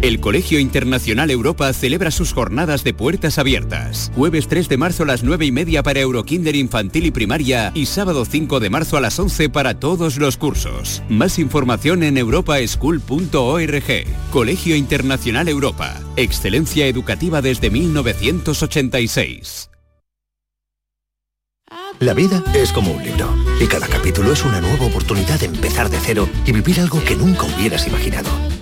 El Colegio Internacional Europa celebra sus jornadas de puertas abiertas. Jueves 3 de marzo a las 9 y media para Eurokinder infantil y primaria y sábado 5 de marzo a las 11 para todos los cursos. Más información en europaschool.org. Colegio Internacional Europa. Excelencia educativa desde 1986. La vida es como un libro y cada capítulo es una nueva oportunidad de empezar de cero y vivir algo que nunca hubieras imaginado.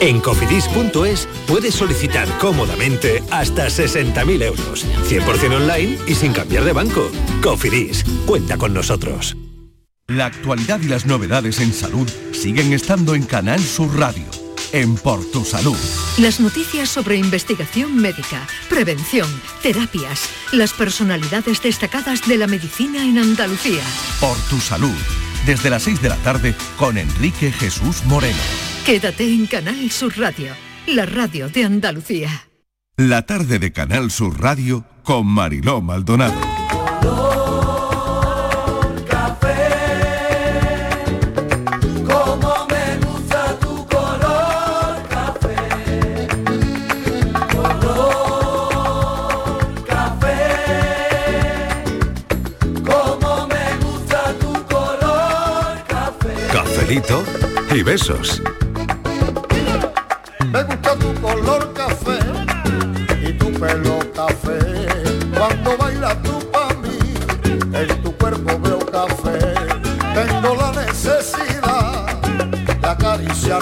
En cofidis.es puedes solicitar cómodamente hasta 60.000 euros, 100% online y sin cambiar de banco. Cofidis, cuenta con nosotros. La actualidad y las novedades en salud siguen estando en Canal Sur Radio, en Por Tu Salud. Las noticias sobre investigación médica, prevención, terapias, las personalidades destacadas de la medicina en Andalucía. Por Tu Salud, desde las 6 de la tarde con Enrique Jesús Moreno. Quédate en Canal Sur Radio, la radio de Andalucía. La tarde de Canal Sur Radio con Mariló Maldonado. Como me gusta tu color café, color café. Como me gusta tu color café. Cafelito y besos.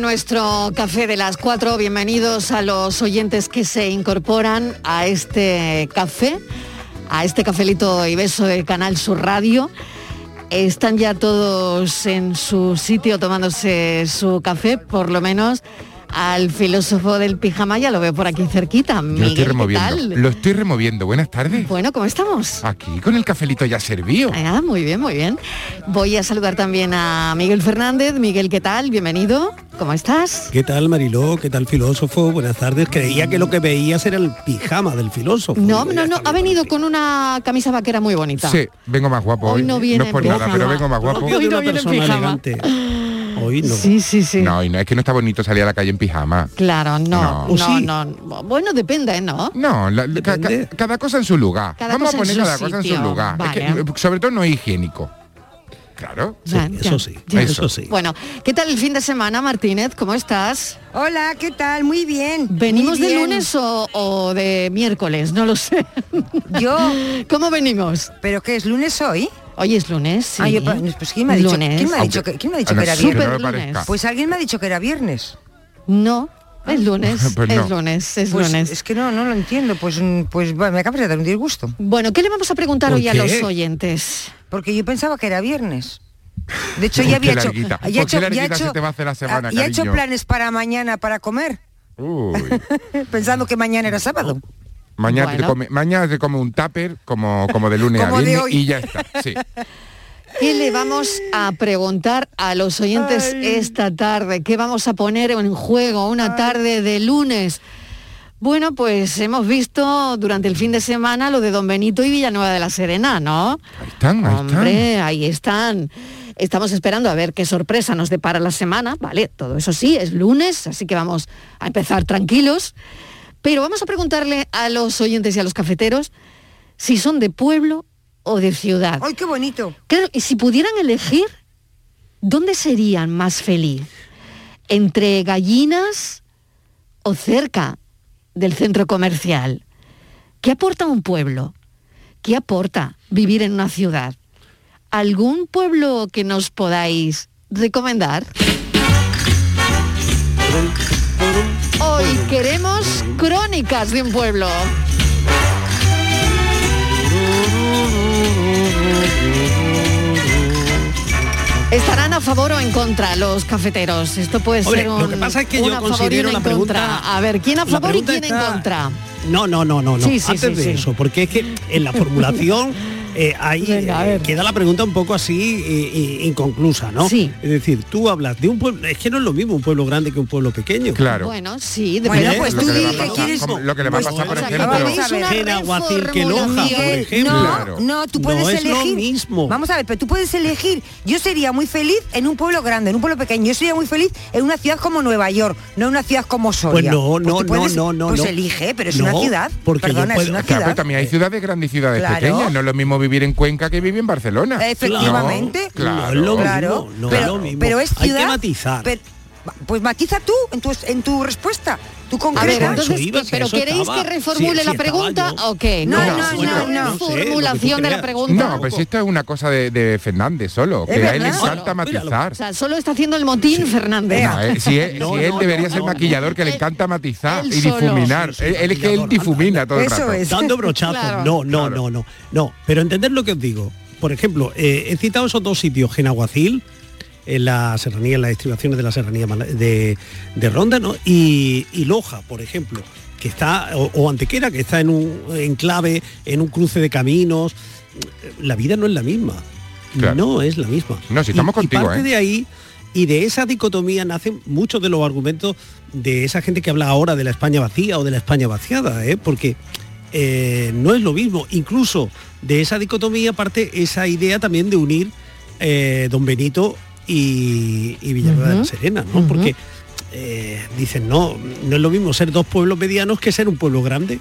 con nuestro café de las cuatro. Bienvenidos a los oyentes que se incorporan a este café, a este cafelito y beso de Canal Sur Radio. Están ya todos en su sitio tomándose su café, por lo menos al filósofo del pijama, ya lo veo por aquí cerquita. Lo Miguel, estoy ¿qué removiendo. tal? Lo estoy removiendo. Buenas tardes. Bueno, ¿cómo estamos? Aquí con el cafelito ya servido. Ah, muy bien, muy bien. Voy a saludar también a Miguel Fernández. Miguel, ¿qué tal? Bienvenido. ¿Cómo estás? ¿Qué tal Mariló? ¿Qué tal filósofo? Buenas tardes. Creía que lo que veías era el pijama del filósofo. No, no, no. Ha venido con una camisa vaquera muy bonita. Sí, vengo más guapo Hoy hoy. no viene es por nada, pijama. pero vengo más guapo. Hoy no viene en pijama. Hoy no. Sí, sí, sí. No, y no es que no está bonito salir a la calle en pijama. Claro, no, No. no, no, Bueno, depende, ¿no? No, la- ca- ca- cada cosa en su lugar. Cada Vamos a poner cada cosa en su lugar. Es Vale. que, eh, sobre todo no es higiénico. Claro. Ya, ya, ya. Eso Bueno, ¿qué tal el fin de semana, Martínez? ¿Cómo estás? Hola, ¿qué tal? Muy bien. ¿Venimos muy de lunes o, o de miércoles? No lo sé. Yo. ¿Cómo venimos? ¿Pero qué es lunes hoy? Hoy es lunes, sí. Ah, yo, pues ¿quién me ha dicho, Lunes. ¿quién me ha dicho que, quién me ha dicho que era viernes? No lunes. Pues alguien me ha dicho que era viernes. No, es lunes, Pues es no. lunes, es Pues lunes. Es que no, no lo entiendo. Pues, pues bueno, me acabas de dar un disgusto. Bueno, ¿qué le vamos a preguntar ¿Por hoy a los oyentes? Porque yo pensaba que era viernes. De hecho, ya ¿Por había hecho, ya he ¿Por qué hecho, ya hecho, te va a hacer la semana, ah, ya he hecho planes para mañana para comer, pensando que mañana era sábado. Mañana, te come, mañana te come un tupper como, como de lunes a Como viernes y ya está. Sí. ¿Qué le vamos a preguntar a los oyentes esta tarde? ¿Qué vamos a poner en juego una tarde de lunes? Bueno, pues hemos visto durante el fin de semana lo de Don Benito y Villanueva de la Serena, ¿no? Ahí están, ahí Hombre, ahí están. Estamos esperando a ver qué sorpresa nos depara la semana, ¿vale? Todo eso sí, es lunes, así que vamos a empezar tranquilos. Pero vamos a preguntarle a los oyentes y a los cafeteros si son de pueblo o de ciudad. ¡Ay, qué bonito! Claro, y si pudieran elegir, ¿dónde serían más feliz? ¿Entre gallinas o cerca del centro comercial? ¿Qué aporta un pueblo? ¿Qué aporta vivir en una ciudad? ¿Algún pueblo que nos podáis recomendar? Hoy queremos crónicas de un pueblo. ¿Estarán a favor o en contra los cafeteros? Esto puede Hombre, ser un, lo que pasa es que yo un a favor y considero uno la en pregunta- contra. A ver, ¿quién a favor y quién en contra? No, no, no, no, no. Sí, sí, Antes sí, de eso, porque es que en la formulación eh, ahí eh, queda la pregunta un poco así eh, inconclusa, ¿no? Sí. Es decir, tú hablas de un pueblo, es que no es lo mismo un pueblo grande que un pueblo pequeño. Claro. Bueno, sí, Bueno, depende. pues tú lo que le va a di que pasar- quieres- lo que le va a Pues, pasar, por ejemplo. que Loja, por ejemplo. No, Claro. no, tú puedes No es lo elegir. mismo. Vamos a ver, pero tú puedes elegir. Yo sería muy feliz en un pueblo grande, en un pueblo pequeño. Yo sería muy feliz en una ciudad como Nueva York, no en una ciudad como Soria. Pues no, no, tú puedes- no, no, no, Pues no. elige, pero es No, una ciudad. porque yo Perdona, es una Claro, ciudad. pero también hay ciudades grandes y ciudades Claro. pequeñas. No es lo mismo vivir en Cuenca que vivir en Barcelona. Efectivamente. No, claro. No es lo Claro, mismo, no pero, es lo mismo. pero es Hay que ciudad. matizar. pero- pues matiza tú en tu, en tu respuesta. Tú A concreta. ver, entonces, ¿qué- ¿pero queréis que reformule la pregunta o qué? No, No, no, una no, no. formulación de la pregunta. No, pues esto es una cosa de, de Fernández solo, Es que a él le encanta matizar. O sea, solo está haciendo el motín Fernández. No, eh, si él, No, si él no, debería no, ser no, maquillador, que le encanta matizar Él y difuminar. Sí, sí, él, es que él difumina todo el Eso rato. es. Dando brochazos. Claro. No, no, no, no. No, pero entender lo que os digo. Por ejemplo, eh, he citado esos dos sitios, Genaguacil, en la serranía, en las estribaciones de la serranía de, de Ronda, ¿no? Y, y Loja, por ejemplo, que está, o, o Antequera, que está en un enclave, en un cruce de caminos. La vida no es la misma. Claro. No es la misma. No, si estamos Y- y contigo, parte ¿eh? de ahí y de esa dicotomía nacen muchos de los argumentos de esa gente que habla ahora de la España vacía o de la España vaciada, ¿eh? porque eh, no es lo mismo. Incluso de esa dicotomía parte esa idea también de unir eh, Don Benito y, y Villanueva de la Serena, ¿no? Porque eh, dicen, no, no es lo mismo ser dos pueblos medianos que ser un pueblo grande.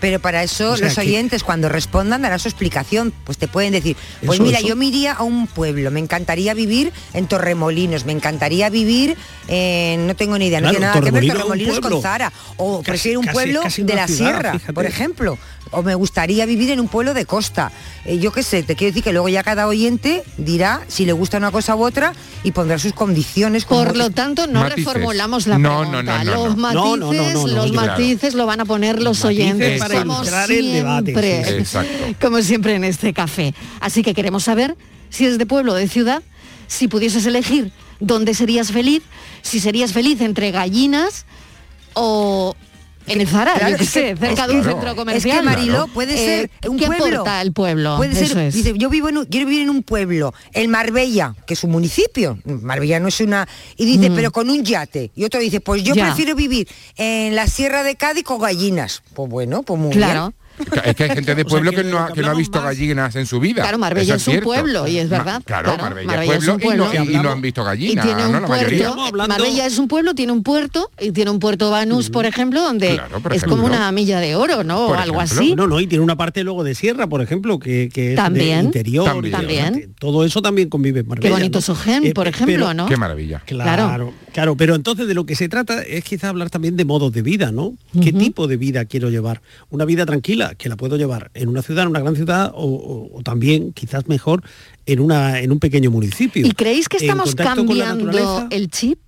Pero para eso O sea los que- oyentes cuando respondan darán su explicación. Pues te pueden decir, pues Eso, mira, eso. yo me iría a un pueblo, me encantaría vivir en Torremolinos, me encantaría vivir en, no tengo ni idea, no tiene nada que ver Torremolinos con. Zara. O Casi- prefiero un casi- pueblo casi de la ciudad, sierra, fíjate. por ejemplo. O me gustaría vivir en un pueblo de costa. Eh, yo qué sé, te quiero decir que luego ya cada oyente dirá si le gusta una cosa u otra y pondrá sus condiciones. como- Por lo tanto, no Matices. reformulamos la No, pregunta. no, no, no, los no. matices, No, no, no, no, no, los claro. matices lo van a poner los Matices oyentes para como ilustrar el debate, siempre. sí, sí. Exacto. Como siempre en este café. Así que queremos saber si eres de pueblo o de ciudad, si pudieses elegir dónde serías feliz, si serías feliz entre gallinas o en el Zara, Claro, yo qué es que- sé, cerca es de un centro Es comercial. que Mariló puede Eh, ser un ¿Qué pueblo. aporta el pueblo? Puede Eso ser, es. dice, yo vivo en un- quiero vivir en un pueblo, el Marbella, que es un municipio. Marbella no es una. Y dice, Mm. pero con un yate. Y otro dice, pues yo Ya. prefiero vivir en la Sierra de Cádiz con gallinas. Pues bueno, pues muy Claro. bien. Es que hay gente de pueblo que, no ha, que no ha visto gallinas en su vida. Claro, Marbella es un cierto. pueblo, y es Ma- verdad. claro, claro, Marbella, Marbella es es un pueblo, y, no, y no han visto Y gallinas, tiene un puerto, Marbella es un pueblo, tiene un puerto, y tiene un puerto Banús, por ejemplo, donde Claro, por es como una milla de oro, ¿no? O algo así. No, no, y tiene una parte luego de sierra, por ejemplo, que, que es También. de interior. También. Todo eso también convive en Marbella. Qué bonito ¿no? Sogén, Eh, por ejemplo, ¿no? Qué maravilla. Claro, claro, pero entonces de lo que se trata es quizá hablar también de modos de vida, ¿no? ¿Qué tipo de vida quiero llevar? Una vida tranquila, que la puedo llevar en una ciudad, en una gran ciudad, o, o- o también, quizás mejor, en, una, en un pequeño municipio. ¿Y creéis que estamos cambiando el chip?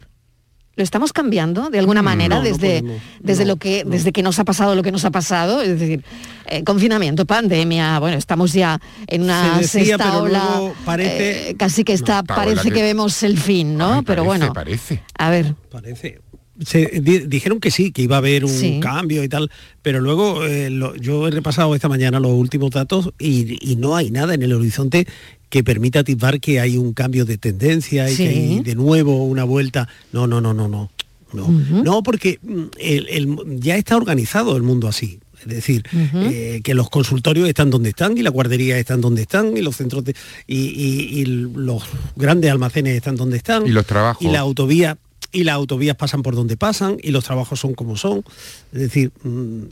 ¿Lo estamos cambiando de alguna manera no, no desde, podemos, desde lo que desde que nos ha pasado lo que nos ha pasado? Es decir, eh, confinamiento, pandemia, bueno, estamos ya en una Se decía, sexta pero ola, luego parece- eh, casi que está, parece que- vemos el fin, ¿no? pero bueno, Parece. a ver. Parece. Se, di- dijeron que sí, que iba a haber un Sí. cambio y tal, pero luego eh, lo- yo he repasado esta mañana los últimos datos y, y no hay nada en el horizonte que permita atisbar que hay un cambio de tendencia y Sí. que hay de nuevo una vuelta. No, no, no, no, no. No, no porque mm, el- el- ya está organizado el mundo así. Es decir, eh, que los consultorios están donde están y la guardería están donde están y los centros de, y, y- y los grandes almacenes están donde están Y los trabajos. y la autovía y las autovías pasan por donde pasan y los trabajos son como son. Es decir, mm,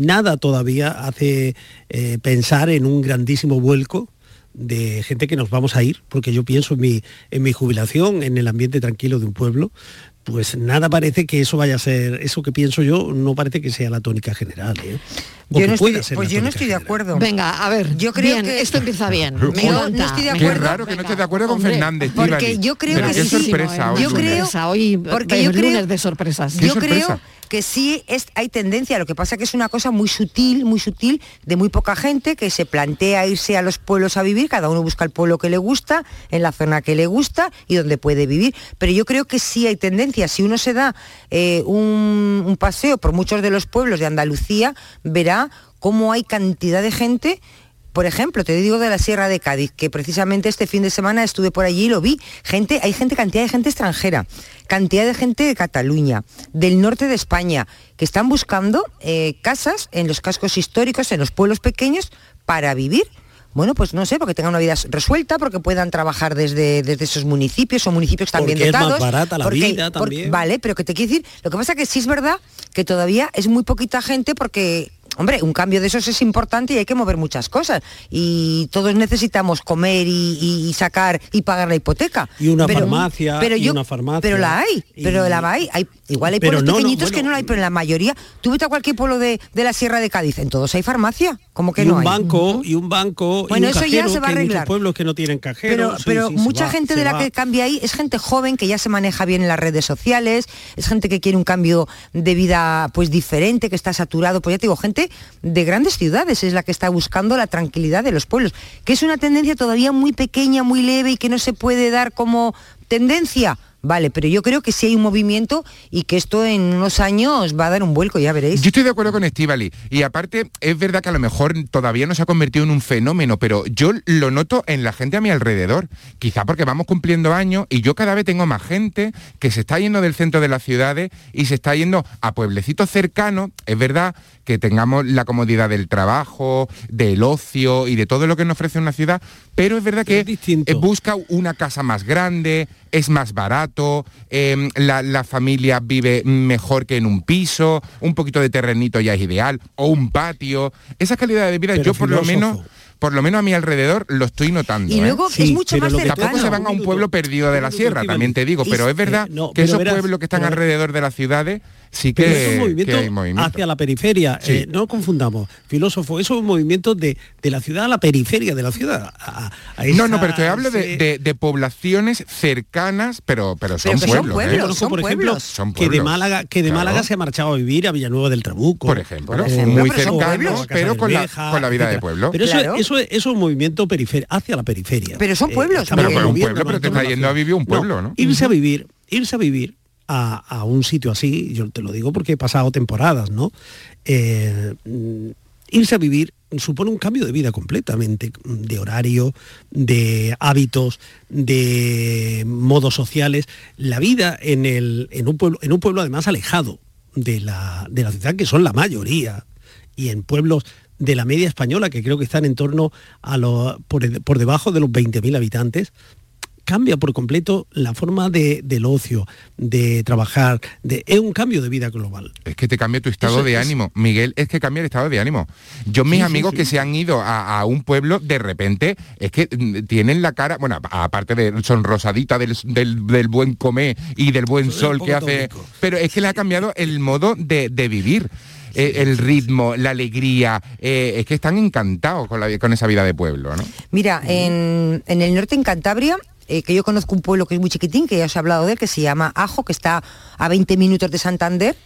nada todavía hace eh, pensar en un grandísimo vuelco de gente que nos vamos a ir, porque yo pienso en mi, en mi jubilación, en el ambiente tranquilo de un pueblo, pues nada parece que eso vaya a ser, eso que pienso yo, no parece que sea la tónica general. ¿eh? O Yo no estoy, ser pues yo no estoy de acuerdo. Venga, a ver, yo creo bien, que esto empieza bien. Yo Me no encanta. estoy de Qué acuerdo. raro que no estés de acuerdo con Hombre, Fernández, Porque yo creo Pero que qué sí. sorpresa hoy, yo lunes. creo, Sorpresa, hoy porque yo creo, lunes de sorpresas. Yo sorpresa? Que sí es, hay tendencia, lo que pasa que es una cosa muy sutil, muy sutil, de muy poca gente que se plantea irse a los pueblos a vivir, cada uno busca el pueblo que le gusta, en la zona que le gusta y donde puede vivir. Pero yo creo que sí hay tendencia. Si uno se da eh, un paseo por muchos de los pueblos de Andalucía, verá cómo hay cantidad de gente por ejemplo, te digo de la Sierra de Cádiz, que precisamente este fin de semana estuve por allí y lo vi. Gente, hay gente, cantidad de gente extranjera, cantidad de gente de Cataluña, del norte de España, que están buscando eh, casas en los cascos históricos, en los pueblos pequeños, para vivir. Bueno, pues no sé, porque tengan una vida resuelta, porque puedan trabajar desde, desde esos municipios, son municipios también Porque es más dotados. barata la porque- vida por- también. vale, pero que te quiero decir, lo que pasa que sí es verdad que todavía es muy poquita gente porque Hombre, un cambio de esos es importante y hay que mover muchas cosas. Y todos necesitamos comer y, y- y sacar y pagar la hipoteca. Y una farmacia, pero y yo, una farmacia. Pero la hay, pero la hay. hay igual hay pueblos no, no, pequeñitos que no la hay, pero en la mayoría, tú vete a cualquier pueblo de, de la Sierra de Cádiz, en todos hay farmacia. ¿Cómo que y no un hay? banco, y un banco, y Bueno, un eso ya se va a arreglar. pueblos que no tienen cajero. Pero, sí, pero sí, se mucha va, gente de la va. que cambia ahí es gente joven que ya se maneja bien en las redes sociales, es gente que quiere un cambio de vida pues diferente, que está saturado, pues ya te digo, gente de grandes ciudades es la que está buscando la tranquilidad de los pueblos, que es una tendencia todavía muy pequeña, muy leve y que no se puede dar como tendencia. Vale, pero yo creo que sí hay un movimiento y que esto en unos años va a dar un vuelco, ya veréis. Yo estoy de acuerdo con Estivali. Y aparte, es verdad que a lo mejor todavía no se ha convertido en un fenómeno, pero yo lo noto en la gente a mi alrededor. Quizá porque vamos cumpliendo años y yo cada vez tengo más gente que se está yendo del centro de las ciudades y se está yendo a pueblecitos cercanos. Es verdad que tengamos la comodidad del trabajo, del ocio y de todo lo que nos ofrece una ciudad, pero es verdad que busca una casa más grande, es más barato, eh, la, la familia vive mejor que en un piso, un poquito de terrenito ya es ideal, o un patio. Esa calidad de vida Pero yo por lo menos... Por lo menos a mi alrededor lo estoy notando. Y ¿eh? luego es mucho más cercano. Tampoco se van a un pueblo perdido de la sierra, también te digo, pero es verdad Eh, no, que esos verás, pueblos que están pero- alrededor de las ciudades sí que, Pero eso es un que movimiento hay movimiento. hacia la periferia. Sí. eh, no confundamos, filósofo, eso es un movimiento de, de la ciudad a la periferia de la ciudad. a- a No, no, pero te hablo de, ese- de- de poblaciones cercanas, pero, pero son Pero pueblos. ¿eh? Yo conozco, por ejemplo, Son que de pueblos. Málaga, que de Claro. Málaga se ha marchado a vivir a Villanueva del Trabuco. Por ejemplo, muy cercanos, pero con la- Casabermeja, con la vida de pueblo. Pero eso, Claro. eso, es- eso es un movimiento perifer- hacia la periferia. Pero son Eh, pueblos, Pero, pero un moviendo pueblo, pero te está yendo a vivir un pueblo, ¿no? Irse a vivir, irse a vivir a, a un sitio así, yo te lo digo porque he pasado temporadas, ¿no? Eh, mm, irse a vivir supone un cambio de vida completamente, de horario, de hábitos, de modos sociales. La vida en, el, en, un, pueblo, en un pueblo además alejado de la, de la ciudad, que son la mayoría, y en pueblos de la media española, que creo que están en torno a los, por, por debajo de los 20.000 habitantes, cambia por completo la forma de, del ocio, de trabajar, de, es un cambio de vida global. Es que te cambia tu estado Eso de es- ánimo. Miguel, es que cambia el estado de ánimo. Yo, mis Sí, amigos sí. que se han ido a, a un pueblo, de repente, es que mm, tienen la cara, bueno, aparte de sonrosadita del, del- del buen comer y del buen sol que hace, pero es que le ha cambiado el modo de, de vivir. Eh, el ritmo, la alegría, eh, es que están encantados con, la, con esa vida de pueblo, ¿no? Mira, en, en el norte, en Cantabria, eh, que yo conozco un pueblo que es muy chiquitín, que ya os he hablado de él, que se llama Ajo, que está a 20 minutos de Santander,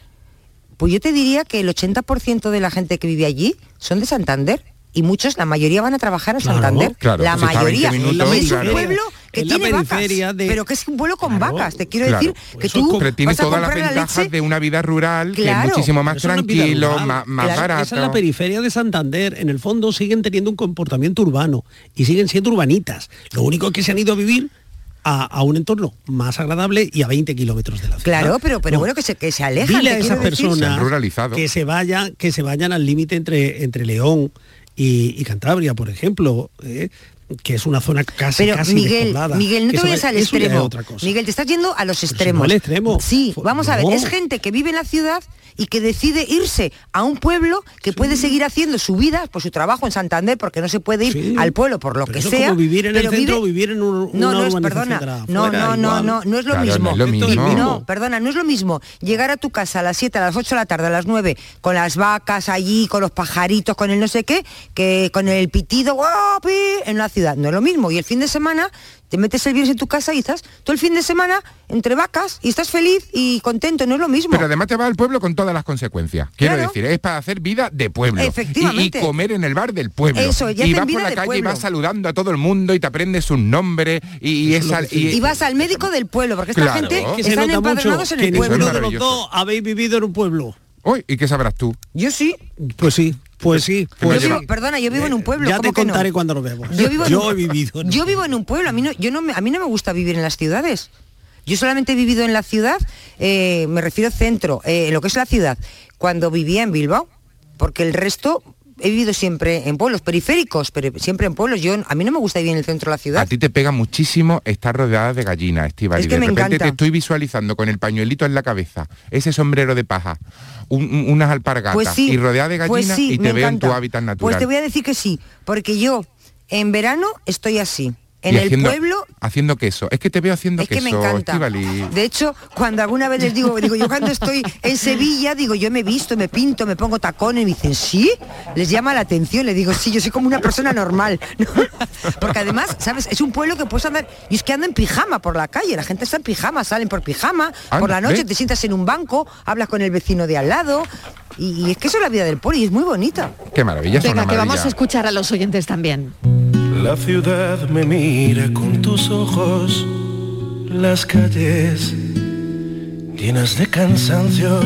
pues yo te diría que el 80% de la gente que vive allí son de Santander. Y muchos, la mayoría van a trabajar a Claro, Santander. claro, la pues está a 20 mayoría. minutos, y es un claro. pueblo que En la tiene vacas, de- pero que es un pueblo con Claro, vacas. Te quiero claro. decir que tú Pero tiene vas a todas las la ventajas de una vida rural, que es muchísimo más tranquilo, rural. más, más Claro, barato. Esa es la periferia de Santander. En el fondo siguen teniendo un comportamiento urbano y siguen siendo urbanitas. Lo único es que se han ido a vivir a, a un entorno más agradable y a 20 kilómetros de la ciudad. Claro, pero, pero No. bueno, que se, que se alejan. Dile a esas personas que se vayan, que se vayan al límite entre, entre León y, y Cantabria, por ejemplo, ¿eh? Que es una zona casi, Pero casi Miguel, despoblada. Miguel, no te vayas va- al extremo. Miguel, te estás yendo a los Pero si no extremos. al extremo. Sí, vamos a ver, es gente que vive en la ciudad y que decide irse a un pueblo que puede seguir haciendo su vida por su trabajo en Santander porque no se puede ir Sí. al pueblo por lo Pero que sea. como vivir en el pero centro vive- o vivir en un- no, una no es, perdona, de la no, no, no, no, no es lo Claro, no mismo. es lo el mismo. No, perdona, no es lo mismo llegar a tu casa a las 7, a las 8 de la tarde, a las 9, con las vacas allí, con los pajaritos, con el no sé qué, que con el pitido ¡guau, pi! en la ciudad. No es lo mismo. Y el fin de semana te metes el viernes en tu casa y estás todo el fin de semana entre vacas y estás feliz y contento. No es lo mismo. Pero además te vas al pueblo con todas las consecuencias. Quiero Claro. decir, es para hacer vida de pueblo. Efectivamente. Y, y comer en el bar del pueblo. Eso, ya y vas vida por la calle y vas saludando a todo el mundo y te aprendes un nombre y, y esa... y vas al médico del pueblo, porque esta Claro. gente que se están mucho empadronados en que el es pueblo. de los maravilloso. dos habéis vivido en un pueblo. Uy, ¿y qué sabrás tú? Yo sí. Pues sí, pues sí. Pues Yo sí. vivo- perdona, yo vivo en un pueblo. Ya ¿cómo te que no? contaré cuando lo veamos. Yo vivo un- he vivido. Yo vivo en un pueblo, a mí no, yo no me, a mí no me gusta vivir en las ciudades. Yo solamente he vivido en la ciudad, eh, me refiero centro, eh, lo que es la ciudad, cuando vivía en Bilbao, porque el resto he vivido siempre en pueblos periféricos, pero siempre en pueblos. Yo a mí no me gusta vivir en el centro de la ciudad. A ti te pega muchísimo estar rodeada de gallinas, Estíbal. Es y que de me repente encanta. te estoy visualizando con el pañuelito en la cabeza, ese sombrero de paja, un- un- unas alpargatas Pues sí, y rodeada de pues gallinas sí, y te veo en tu hábitat natural. Pues te voy a decir que sí, porque yo en verano estoy así. En Y el haciendo, pueblo Haciendo queso. Es que te veo haciendo Es que queso, me encanta. De hecho, cuando alguna vez les digo, digo, yo cuando estoy en Sevilla, digo, yo me visto, me pinto, me pongo tacones, y me dicen, ¿sí? Les llama la atención, les digo, sí, yo soy como una persona normal. ¿no? Porque además, ¿sabes? Es un pueblo que puedes andar, y es que ando en pijama por la calle, la gente está en pijama, salen por pijama, por Anda, la noche te sientas en un banco, hablas con el vecino de al lado, y, y es que eso es la vida del pueblo, y es muy bonita. Qué maravilla, Venga, que vamos a escuchar a los oyentes también. La ciudad me mira con tus ojos, las calles llenas de cansancio,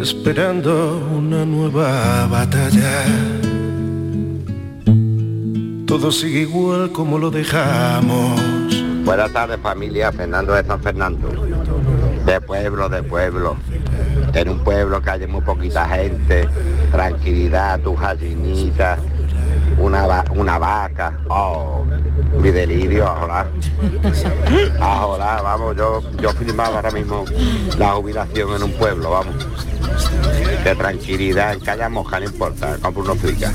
esperando una nueva batalla. Todo sigue igual como lo dejamos. Buenas tardes familia, Fernando de San Fernando. De pueblo, de pueblo. En un pueblo que hay muy poquita gente, tranquilidad, tu gallinita, una, va- una vaca. Oh, mi delirio, ojalá. Ojalá, vamos, yo, yo firmaba ahora mismo la jubilación en un pueblo, vamos. De tranquilidad, en calle moja no importa, compro unos fricas.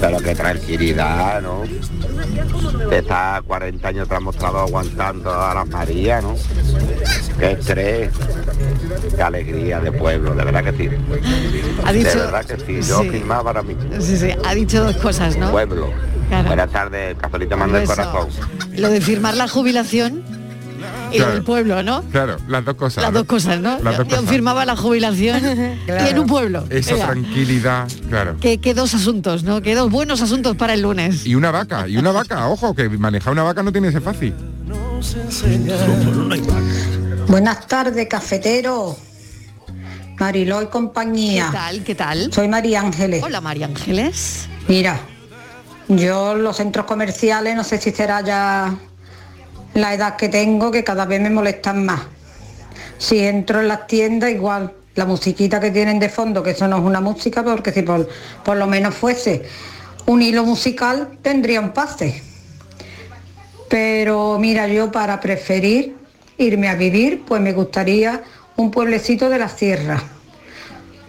Pero que tranquilidad, ¿no? Está 40 años demostrado aguantando a las Marías, ¿no? Qué estrés, qué alegría de pueblo, de verdad que sí. Ha dicho- de verdad que sí, yo sí. firmaba ahora mismo. Sí, sí, ha dicho dos cosas, ¿no? Pueblo. Claro. Buenas tardes, cafelito manda el corazón. Lo de firmar la jubilación y Claro. del pueblo, ¿no? Claro, las dos cosas. Las dos cosas, ¿no? Las dos Yo firmaba la jubilación y en un pueblo. Esa tranquilidad, claro. Que, que dos asuntos, ¿no? Que dos buenos asuntos para el lunes. Y una vaca, y una vaca, ojo, que manejar una vaca no tiene que ser fácil. Buenas tardes, cafetero. Mariló y compañía. ¿Qué tal? ¿Qué tal? Soy María Ángeles. Hola, María Ángeles. Mira, yo los centros comerciales, no sé si será ya la edad que tengo, que cada vez me molestan más. Si entro en las tiendas, igual, la musiquita que tienen de fondo, que eso no es una música, porque si por, por lo menos fuese un hilo musical, tendría un pase. Pero mira, yo para preferir irme a vivir, pues me gustaría un pueblecito de la sierra.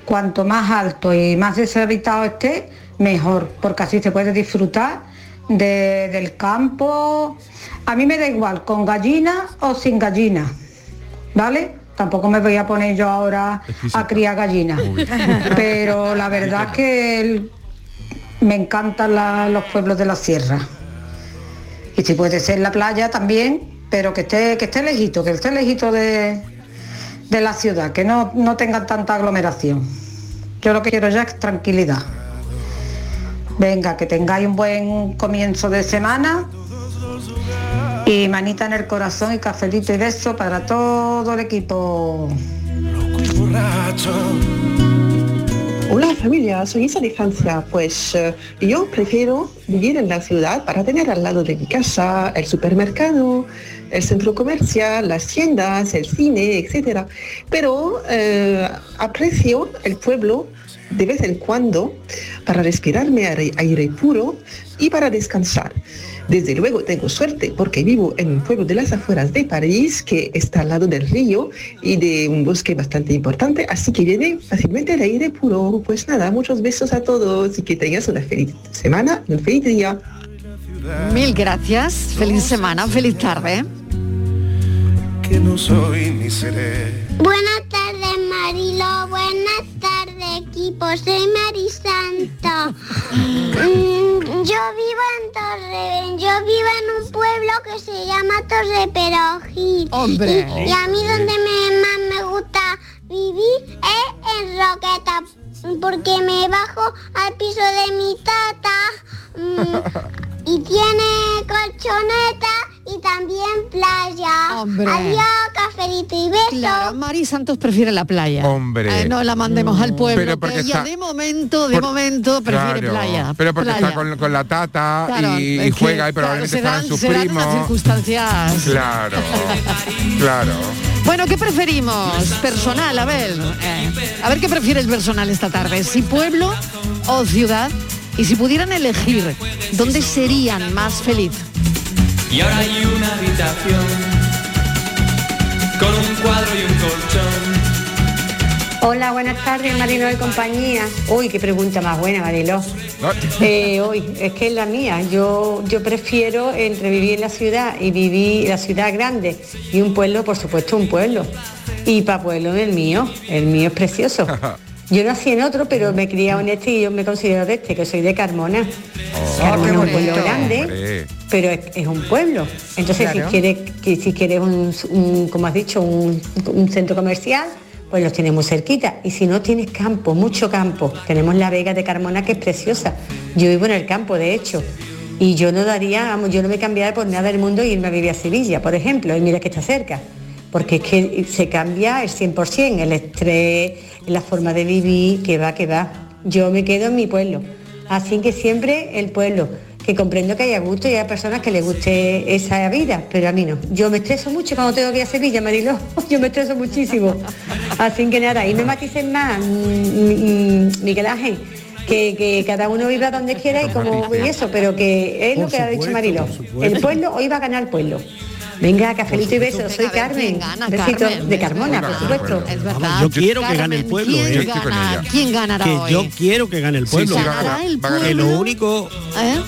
Cuanto más alto y más deshabitado esté, mejor, porque así se puede disfrutar de- del campo. A mí me da igual, con gallina o sin gallina, ¿vale? Tampoco me voy a poner yo ahora a criar gallinas. Pero la verdad es que el- me encantan la- los pueblos de la sierra. Y si puede ser la playa también, pero que esté, que esté lejito, que esté lejito de, de la ciudad, que no, no tengan tanta aglomeración. Yo lo que quiero ya es tranquilidad. Venga, que tengáis un buen comienzo de semana. Y manita en el corazón y cafelito y beso para todo el equipo. Hola familia, soy Isa de Francia. Pues eh, yo prefiero vivir en la ciudad para tener al lado de mi casa el supermercado, el centro comercial, las tiendas, el cine, etc. Pero eh, aprecio el pueblo de vez en cuando para respirarme aire, aire puro y para descansar. Desde luego tengo suerte porque vivo en un pueblo de las afueras de París que está al lado del río y de un bosque bastante importante, así que viene fácilmente el aire puro. Pues nada, muchos besos a todos y que tengas una feliz semana y un feliz día. Mil gracias, feliz semana, feliz tarde. Que no soy ni seré. Buenas tardes, Marilo. Equipo. Soy Mari Santo. Mm, yo vivo en Torre, yo vivo en un pueblo que se llama Torre Perojil. Hombre. Y, y a mí donde me, más me gusta vivir es en Roqueta, porque me bajo al piso de mi tata mm, y tiene colchoneta y también playa. Hombre. Adiós, cafelito y besos. Claro, Mari Santos prefiere la playa. Hombre. Eh, no la mandemos al pueblo. Pero porque que ella está- de momento, de por- momento prefiere Claro, playa. Pero porque playa. está con, con la tata Claro, y, y es que, juega y claro, probablemente se dan- estarán sus primos. unas circunstancias. Claro, claro. Bueno, ¿qué preferimos? Personal, a ver. eh, a ver qué prefiere el personal esta tarde. Si pueblo o ciudad. Y si pudieran elegir, ¿dónde serían más feliz? Y ahora hay una habitación con un cuadro y un colchón. Hola, buenas tardes, Marilo de compañía. Uy, qué pregunta más buena, Marilo. Eh, hoy, es que es la mía. Yo, yo prefiero entre vivir en la ciudad y vivir en la ciudad grande y un pueblo, por supuesto, un pueblo. Y para pueblo el mío, el mío es precioso. Yo nací en otro, pero me he criado en este y yo me considero de este, que soy de Carmona. Carmona es un pueblo grande, pero es, es un pueblo. Entonces, Claro. si quieres, que, si quieres un, un, como has dicho, un, un centro comercial, pues los tienes muy cerquita. Y si no tienes campo, mucho campo, tenemos la Vega de Carmona que es preciosa. Yo vivo en el campo, de hecho. Y yo no daría, yo no me cambiaría por nada del mundo irme a vivir a Sevilla, por ejemplo, y mira que está cerca. Porque es que se cambia el 100%, el estrés, la forma de vivir, que va, que va. Yo me quedo en mi pueblo. Así que siempre el pueblo, que comprendo que haya gusto y hay personas que les guste esa vida, pero a mí no. Yo me estreso mucho cuando tengo que ir a Sevilla, Mariló. Yo me estreso muchísimo. Así que nada, y me maticen más, mm, mm, Miguel Ángel, que, que cada uno viva donde quiera y como y eso, pero que es lo que ha dicho Marilo. El pueblo hoy va a ganar el pueblo. Venga, cafelito y besos, soy Carmen. Besito Carmen? de Carmona, por supuesto. Es verdad. yo quiero que gane el pueblo, ¿quién eh. Gana-. ¿Quién ganará que hoy? yo quiero que gane el pueblo. Lo único ¿Eh?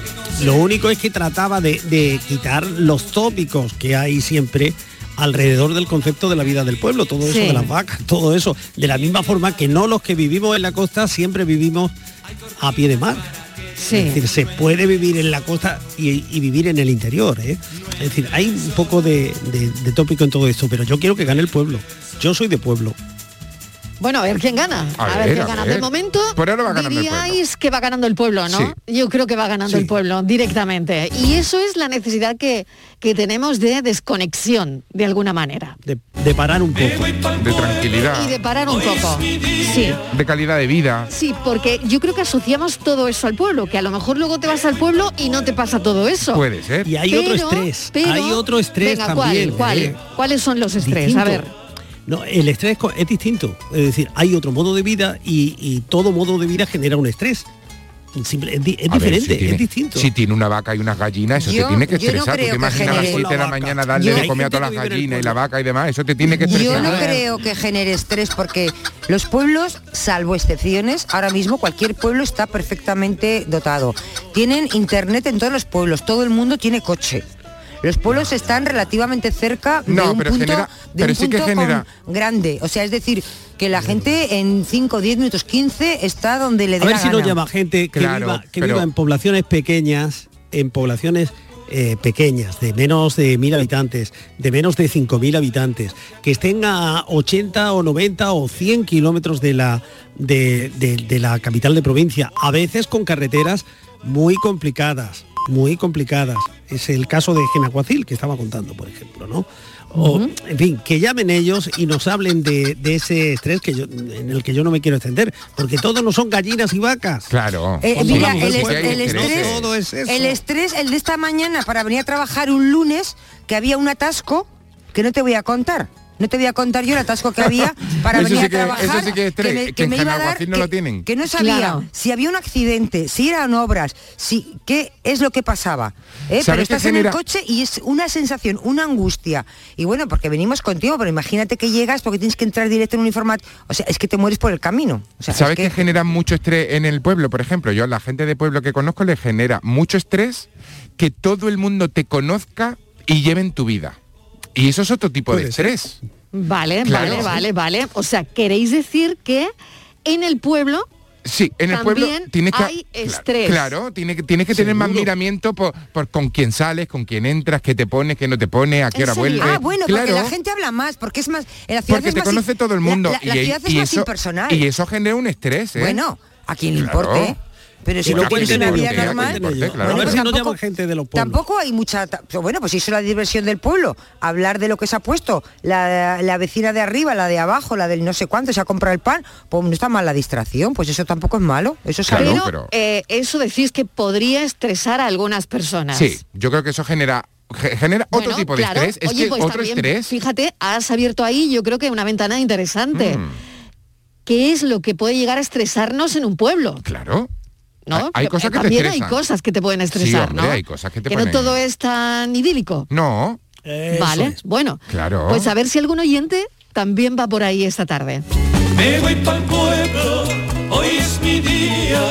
lo único es que trataba de, de quitar los tópicos que hay siempre alrededor del concepto de la vida del pueblo, todo eso Sí. de las vacas, todo eso, de la misma forma que no los que vivimos en la costa siempre vivimos a pie de mar. Sí. Es decir, se puede vivir en la costa y, y vivir en el interior. ¿eh? Es decir, hay un poco de, de- de tópico en todo esto, pero yo quiero que gane el pueblo. Yo soy de pueblo. Bueno, a ver quién gana. A A, ver, ver, quién a gana. ver. De momento, Por ahora va ganando el diríais que va ganando el pueblo, ¿no? Sí. Yo creo que va ganando el pueblo directamente. Y eso es la necesidad que, que tenemos de desconexión, de alguna manera. De, de parar un poco. De tranquilidad. Y de parar un poco. Sí. De calidad de vida. Sí, porque yo creo que asociamos todo eso al pueblo, que a lo mejor luego te vas al pueblo y no te pasa todo eso. Puede ser. Y hay otro estrés, hay otro estrés venga, también, ¿cuál, cuál? eh. ¿Cuáles son los estrés? A ver. No, el estrés es distinto. Es decir, hay otro modo de vida y, y todo modo de vida genera un estrés. Simple- es, di- es A ver, diferente, si tiene- es distinto. Si tiene una vaca y unas gallinas, eso Yo- te tiene que yo no estresar. Tú creo te que imaginas a las genere- 7 de la mañana darle Yo- de comer a todas las gallinas y la vaca y demás, eso te tiene que Yo estresar. no creo que genere estrés porque los pueblos, salvo excepciones, ahora mismo cualquier pueblo está perfectamente dotado. Tienen internet en todos los pueblos, todo el mundo tiene coche. Los pueblos están relativamente cerca de No, un pero punto, genera- de pero un sí que punto genera- con- grande. O sea, es decir, que la gente en 5, 10 minutos, 15 está donde le dé A ver la si nos gana. llama gente que, Claro, viva, que pero- viva en poblaciones pequeñas, en poblaciones eh, pequeñas, de menos de mil habitantes, de menos de 5.000 habitantes, que estén a 80 o 90 o 100 kilómetros de la, de, de- de la capital de provincia, a veces con carreteras muy complicadas, muy complicadas. Es el caso de Genaguacil que estaba contando, por ejemplo, ¿no? O, en fin, que llamen ellos y nos hablen de, de ese estrés que yo, en el que yo no me quiero extender, porque todos no son gallinas y vacas. Claro. Eh, mira, hablamos el, de es- pueblos, el no estrés, todo es eso. el estrés, el de esta mañana para venir a trabajar un lunes, que había un atasco, que no te voy a contar. No te voy a contar yo el atasco que había para Eso venir sí a que- trabajar. eso sí que es me, que en me iba a dar, Genaguacil no que, lo tienen. que no sabía Claro. si había un accidente, si eran obras, si qué es lo que pasaba. ¿eh? Pero ¿Sabes estás en el coche y es una sensación, una angustia. Y bueno, porque venimos contigo, pero imagínate que llegas porque tienes que entrar directo en un informático. O sea, es que te mueres por el camino. O sea, es ¿Sabes que- que genera mucho estrés en el pueblo? Por ejemplo, yo a la gente de pueblo que conozco le genera mucho estrés que todo el mundo te conozca y lleve en tu vida. Y eso es otro tipo de estrés. Vale, Claro. vale, vale, vale. O sea, queréis decir que en el pueblo Sí, en el pueblo tienes que hay estrés. Claro, tiene que tienes que tener más miramiento por, por con quién sales, con quién entras, qué te pones, qué no te pones, a qué hora vuelves. Ah, bueno, porque Claro, la gente habla más, porque es más... En la ciudad porque es te más conoce todo el la- mundo La, la y, ciudad es y más eso impersonal. y eso genera un estrés, ¿eh? Bueno, a quien le Claro. importe. Pero si no tienes una vida normal... pues tampoco- llaman gente de los pueblos. Tampoco hay mucha... Bueno, pues eso es la diversión del pueblo. Hablar de lo que se ha puesto la, la vecina de arriba, la de abajo, la del no sé cuánto, se ha comprado el pan, pues no está mal la distracción, pues eso tampoco es malo. Eso es Claro, algo- pero- eh, eso decís que podría estresar a algunas personas. Sí, yo creo que eso genera ge- genera otro tipo de claro. estrés. Es Oye, que pues otro también, estrés. Fíjate, has abierto ahí, yo creo que una ventana interesante. Mm, ¿Qué es lo que puede llegar a estresarnos en un pueblo? claro. ¿No? Hay- hay cosas te también hay cosas que te pueden Sí, estresar, hombre, ¿no? hay cosas que te que ponen. no todo es tan idílico. No. Vale, bueno. Claro. Pues a ver si algún oyente también va por ahí esta tarde. Me voy pa'l pueblo, hoy es mi día,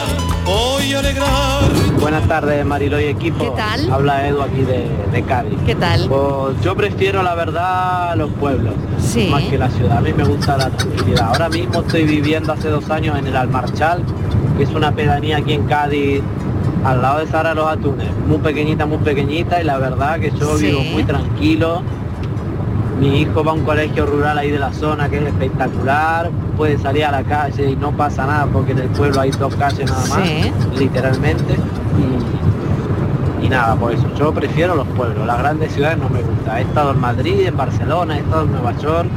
voy a alegrar. Buenas tardes, Marilo y equipo. ¿Qué tal? Habla Edu aquí de, de Cádiz. ¿Qué tal? Pues yo prefiero, la verdad, los pueblos. Sí. Más que la ciudad. A mí me gusta la tranquilidad. Ahora mismo estoy viviendo hace dos años en el Almarchal, que es una pedanía aquí en Cádiz, al lado de Sara los Atunes. Muy pequeñita, muy pequeñita y la verdad que yo Sí. vivo muy tranquilo. Mi hijo va a un colegio rural ahí de la zona que es espectacular, puede salir a la calle y no pasa nada porque en el pueblo hay dos calles nada más, Sí. literalmente. Y, y nada, por eso yo prefiero los pueblos, las grandes ciudades no me gusta. He estado en Madrid, en Barcelona, he estado en Nueva York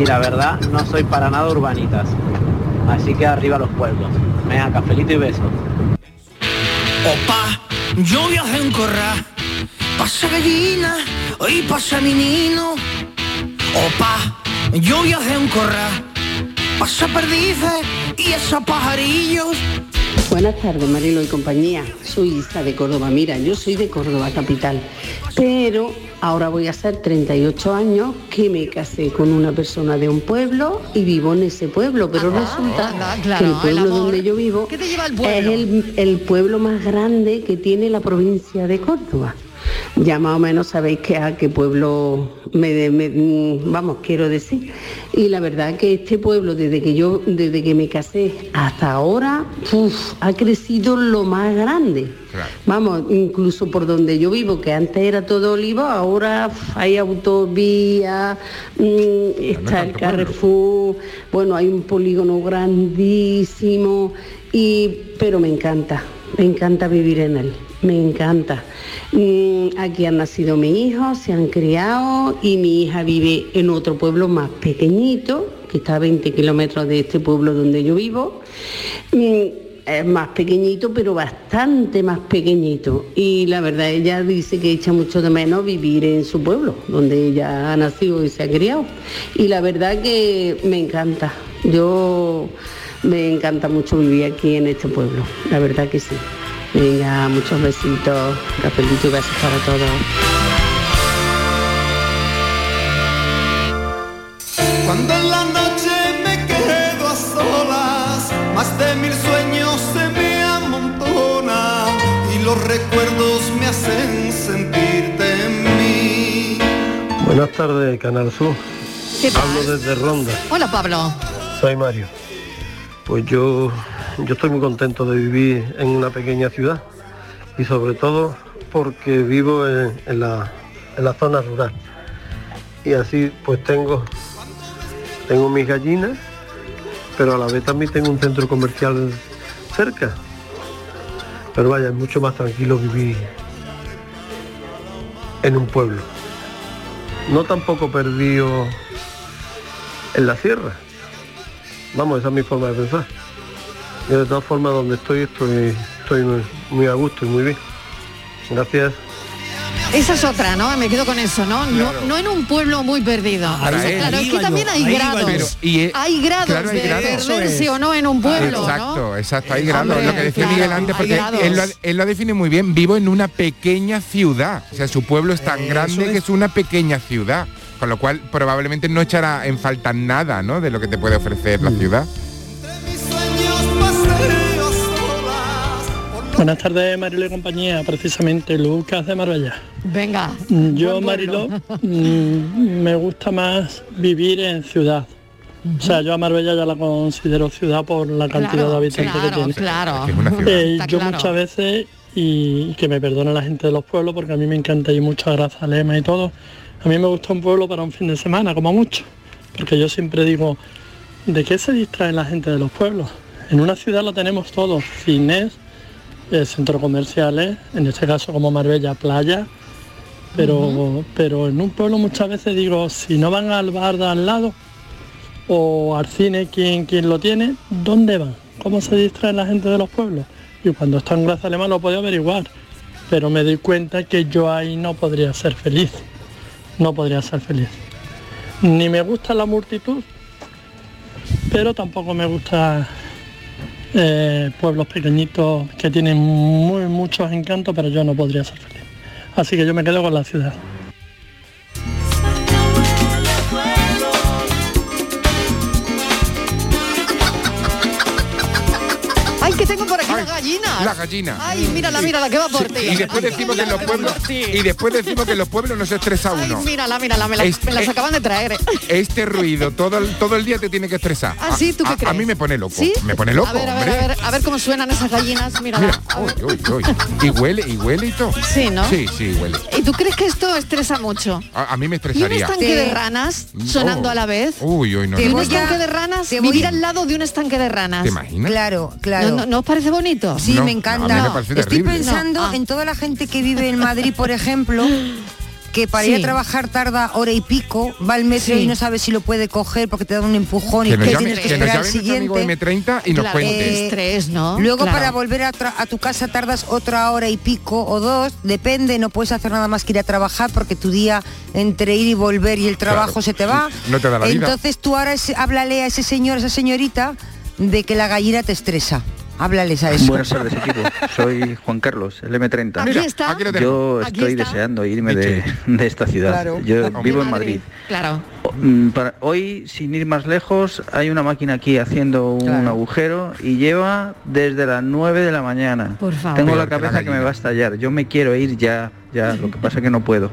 y la verdad no soy para nada urbanitas. Así que arriba los pueblos. Venga, cafelito y besos. Opa, yo viajé en corra, pasa gallina, hoy pasa menino. Opa, yo viajé en corra, pasa perdices y esos pajarillos. Buenas tardes, Marilo y compañía. Soy Isa de Córdoba. Mira, yo soy de Córdoba capital, pero ahora voy a hacer 38 años que me casé con una persona de un pueblo y vivo en ese pueblo, pero resulta anda, claro, que el pueblo donde yo vivo ¿Qué te lleva al es el pueblo más grande que tiene la provincia de Córdoba. Ya más o menos sabéis que a qué pueblo me, me- vamos, quiero decir. Y la verdad que este pueblo, desde que yo, desde que me casé hasta ahora, uf, ha crecido lo más grande. Vamos, incluso por donde yo vivo, que antes era todo olivo, ahora uf, hay autovía, mm, está el Carrefour, bueno, hay un polígono grandísimo, y, pero me encanta, me encanta vivir en él, me encanta. Mm, Aquí han nacido mis hijos, se han criado y mi hija vive en otro pueblo más pequeñito, que está a 20 kilómetros de este pueblo donde yo vivo. Mm, es más pequeñito, pero bastante más pequeñito. Y la verdad, ella dice que echa mucho de menos vivir en su pueblo, donde ella ha nacido y se ha criado. Y la verdad que me encanta. Yo me encanta mucho vivir aquí en este pueblo, la verdad que sí. Venga, muchos besitos, cafelito y besos para todos. Cuando en la noche me quedo a solas, más de mil sueños se me amontonan y los recuerdos me hacen sentirte en mí. Buenas tardes, Canal Sur. Hablo desde Ronda. Hola Pablo. Soy Mario. Pues yo, yo estoy muy contento de vivir en una pequeña ciudad y sobre todo porque vivo en, la, en la zona rural. Y así pues tengo, tengo mis gallinas, pero a la vez también tengo un centro comercial cerca. Pero vaya, es mucho más tranquilo vivir en un pueblo. No tampoco perdido en la sierra. Vamos, esa es mi forma de pensar. Yo de todas formas donde estoy estoy, estoy muy, muy a gusto y muy bien. Gracias. Esa es otra, ¿no? Me quedo con eso, ¿no? No, no en un pueblo muy perdido. Para O sea, él. claro, es que también hay grados. Pero, y, eh, hay grados claro, hay de grados. perderse o no en un pueblo, exacto, ¿no? exacto, hay grados, Hombre, lo que decía claro, Miguel antes, porque él lo, él lo define muy bien, vivo en una pequeña ciudad, o sea, su pueblo es tan grande que es una pequeña ciudad, con lo cual probablemente no echará en falta nada, ¿no?, de lo que te puede ofrecer la ciudad. Buenas tardes, Marilo y compañía, precisamente Lucas de Marbella. Venga. Yo, Marilo, mm, me gusta más vivir en ciudad. O sea, yo a Marbella ya la considero ciudad por la cantidad Claro, de habitantes claro, que tiene. claro. Es que es una ciudad. Eh, yo claro. muchas veces, y que me perdone la gente de los pueblos, porque a mí me encanta ir mucho a Grazalema y todo, a mí me gusta un pueblo para un fin de semana, como mucho. Porque yo siempre digo, ¿de qué se distrae la gente de los pueblos? En una ciudad lo tenemos todo, cines, eh, centros comerciales, en este caso como Marbella, playa, pero, pero en un pueblo muchas veces digo, si no van al bar de al lado o al cine quien, quien lo tiene, ¿dónde van? ¿Cómo se distrae la gente de los pueblos? Y cuando está en Gracia Alemán lo puedo averiguar, pero me doy cuenta que yo ahí no podría ser feliz, no podría ser feliz. Ni me gusta la multitud, pero tampoco me gusta eh, pueblos pequeñitos que tienen muy muchos encantos, pero yo no podría ser feliz. Así que yo me quedo con la ciudad. La gallina. Ay, mírala, mírala, que va por ti. Y después decimos que en los pueblos y después decimos que en los pueblos no se estresa Ay, uno. mírala, mírala, me, la- Es- me las acaban de traer. Este ruido todo el, todo el día te tiene que estresar. Ah, sí, ¿tú qué a, a crees? mí me pone loco. ¿Sí? Me pone loco, A ver, a ver, a ver, a ver cómo suenan esas gallinas, mírala. Mira, uy, uy, uy. Y huele, y huele y todo. Sí, ¿no? Sí, sí, huele. ¿Y tú crees que esto estresa mucho? A, a mí me ¿Y un estresaría. estanque de ranas sonando Oh. a la vez? Uy, uy, no. ¿Y un estanque de ranas? Vivir a- al lado de un estanque de ranas. ¿Te imaginas? Claro, claro. ¿No, no, ¿no os parece bonito? Sí, No, me encanta. me Estoy terrible. pensando No, ah. en toda la gente que vive en Madrid, por ejemplo, que para ir a trabajar tarda hora y pico, va al metro Sí. y no sabe si lo puede coger porque te da un empujón Que y llame, tienes que que esperar al siguiente. M30 y nos Claro, cuente. eh, estrés, ¿no? Luego Claro. para volver a, tu casa tardas otra hora y pico o dos, depende, no puedes hacer nada más que ir a trabajar porque tu día entre ir y volver y el trabajo Claro, se te va. no te da la vida. Entonces tú ahora ese- háblale a ese señor, a esa señorita, de que la gallina te estresa. Háblales a eso. Buenas tardes equipo, soy Juan Carlos, el M30. Aquí Mira, está. aquí. Yo Aquí estoy está. deseando irme de, de esta ciudad. Claro. Yo vivo en Madrid. Claro. Mm, para- hoy, sin ir más lejos, hay una máquina aquí haciendo un Claro. agujero y lleva desde las 9 de la mañana. Por favor. Tengo Peor la que la cabeza que, me gallina. va a estallar. Yo me quiero ir ya, ya. Lo que pasa que no puedo.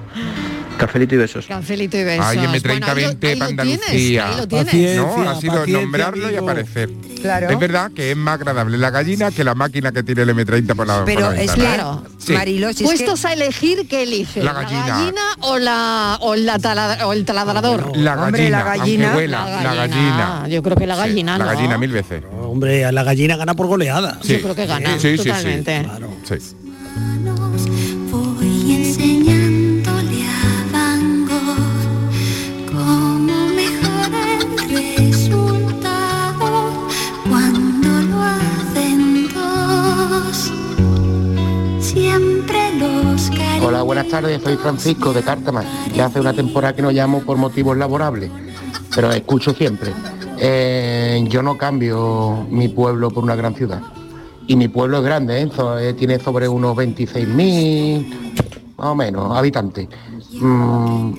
Cafelito y besos. Cafelito y besos. Ay, M30 Bueno, ahí lo- 20 ahí lo para tienes, Andalucía. ahí lo tienes. No, ha sido nombrarlo y aparecer. Claro. Es verdad que es más agradable la gallina que la máquina que tiene el M30 por la, por Pero la es ventana. Claro. Sí. Marilo, si es que- Puestos a elegir, ¿qué eliges? La gallina. o, la, o, la tala- o el taladrador? La gallina, Hombre, la gallina. aunque huela, la gallina. Yo creo que la gallina, La ¿no? gallina mil veces. Hombre, a la gallina gana por goleada. Sí. Yo creo que gana, Sí, sí, sí. totalmente. Sí. Soy Francisco de Cártama y hace una temporada que no llamo por motivos laborables, pero escucho siempre. Eh, yo no cambio mi pueblo por una gran ciudad. Y mi pueblo es grande, ¿eh? So- eh, tiene sobre unos 26.000, más o menos, habitantes. Mm,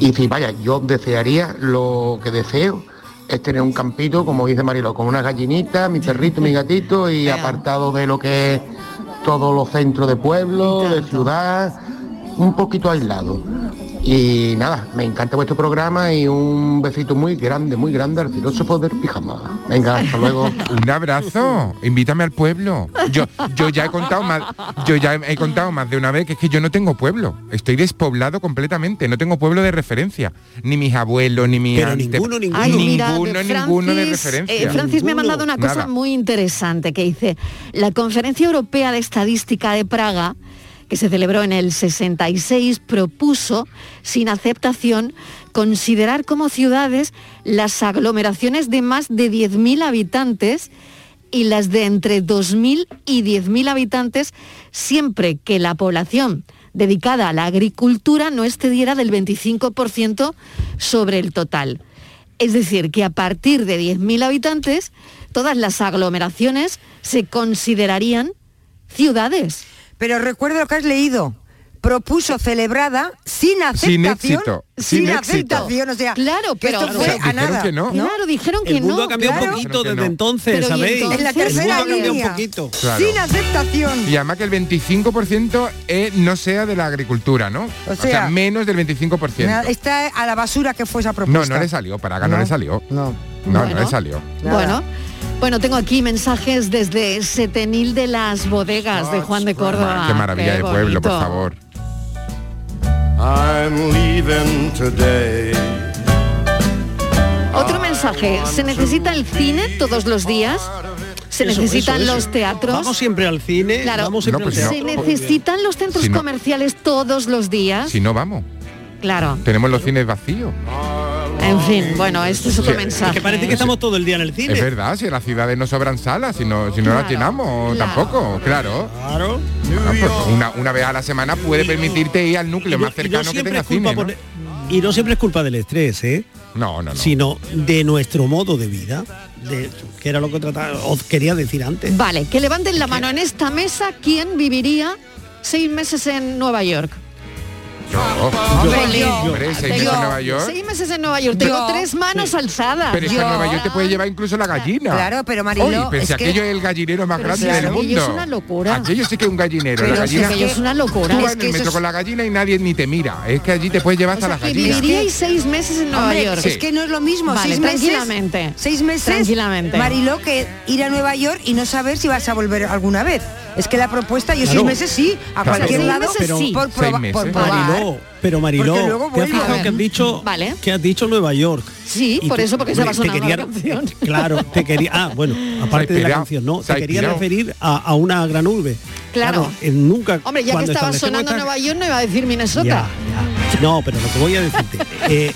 y si vaya, yo desearía lo que deseo es tener un campito, como dice Marilo, con una gallinita, mi perrito, mi gatito y apartado de lo que es todos los centros de pueblo, de ciudad, un poquito aislado. Y nada, me encanta vuestro programa y un besito muy grande, muy grande al filoso poder pijama. Venga, hasta luego. Un abrazo, invítame al pueblo. Yo, yo ya he contado más, yo ya he contado más de una vez que es que yo no tengo pueblo. Estoy despoblado completamente, no tengo pueblo de referencia. Ni mis abuelos, ni mi Pero ante- ninguno, ninguno. Ay, mira, ninguno, de ninguno de Francis, referencia. eh, Francis me ha mandado una cosa Nada. muy interesante que dice, la Conferencia Europea de Estadística de Praga, que se celebró en el 66, propuso, sin aceptación, considerar como ciudades las aglomeraciones de más de 10.000 habitantes y las de entre 2.000 y 10.000 habitantes siempre que la población dedicada a la agricultura no excediera del 25% sobre el total. Es decir, que a partir de 10.000 habitantes, todas las aglomeraciones se considerarían ciudades. Pero recuerda lo que has leído. Propuso celebrada sin aceptación. Sin éxito, sin éxito. aceptación, o sea, Claro, pero esto fue a nada. que no. Claro, dijeron que El mundo no. ha cambiado claro. un poquito desde no. entonces, Pero ¿y ¿sabéis? entonces? En la El mundo tercera ha cambiado un línea. poquito. Claro. Sin aceptación. Y además que el 25% es- no sea de la agricultura, ¿no? O sea, menos del 25%. Nada, Está a la basura que fue esa propuesta. No, no le salió, para acá no, No. le salió. No. No, no le salió. Bueno, bueno, tengo aquí mensajes desde Setenil de las Bodegas de Juan de Córdoba. Qué maravilla de pueblo, por favor. I'm leaving today. Otro mensaje, ¿se necesita el cine todos los días? ¿Se Eso, necesitan eso, eso. los teatros? Vamos siempre al cine, Claro. vamos siempre No, pues al. ¿Se necesitan los centros Si no- comerciales todos los días? Si no vamos, Claro. tenemos los cines vacíos. En fin, bueno, este es otro Sí, mensaje. Que parece que estamos todo el día en el cine. Es verdad, si en las ciudades no sobran salas, si no, si no las Claro, llenamos claro. tampoco, claro. Claro. Ah, pues una, una vez a la semana puede permitirte ir al núcleo no- más no cercano que tenga cine, Y no siempre es culpa del estrés, ¿eh? No, no, no. Sino de nuestro modo de vida, de, que era lo que trataba, os quería decir antes. Vale, que levanten la mano en esta mesa quién viviría seis meses en Nueva York. Yo, Hombre, yo. hombre, seis meses Yo. en Nueva York. Seis meses en Nueva York. Tengo Yo. tres manos alzadas. Pero es que Yo- en Nueva York te puede llevar incluso la gallina. Claro, pero, Mariló, Oye, pero es si que- aquello es el gallinero más grande si del aquello mundo. es una locura. Aquello sí que es un gallinero. Pero la si gallina. aquello es una locura. Tú vas en que el metro es- con la gallina y nadie ni te mira. Es que allí te puedes llevar O hasta sea, la que gallina. viviríais seis meses en Nueva Hombre, York. es que no es lo mismo. Vale, seis meses. tranquilamente. Seis meses. Tranquilamente. Mariló, que ir a Nueva York y no saber si vas a volver alguna vez. Es que la propuesta, yo Claro. seis meses sí, a Claro. cualquier lado, pero sí. por, Seis proba- meses. por probar. Mariló, pero Mariló, ¿te has fijado A que has dicho Vale. que has dicho Nueva York? Sí, Y por tú- eso, porque se va sonando quería- la canción. Claro, te quería. Ah, bueno, aparte de la canción, no, te quería referir a, a una gran urbe. Claro. nunca. Hombre, ya que estaba sonando esta- Nueva York, no iba a decir Minnesota. Ya, ya. No, pero lo que voy a decirte, eh,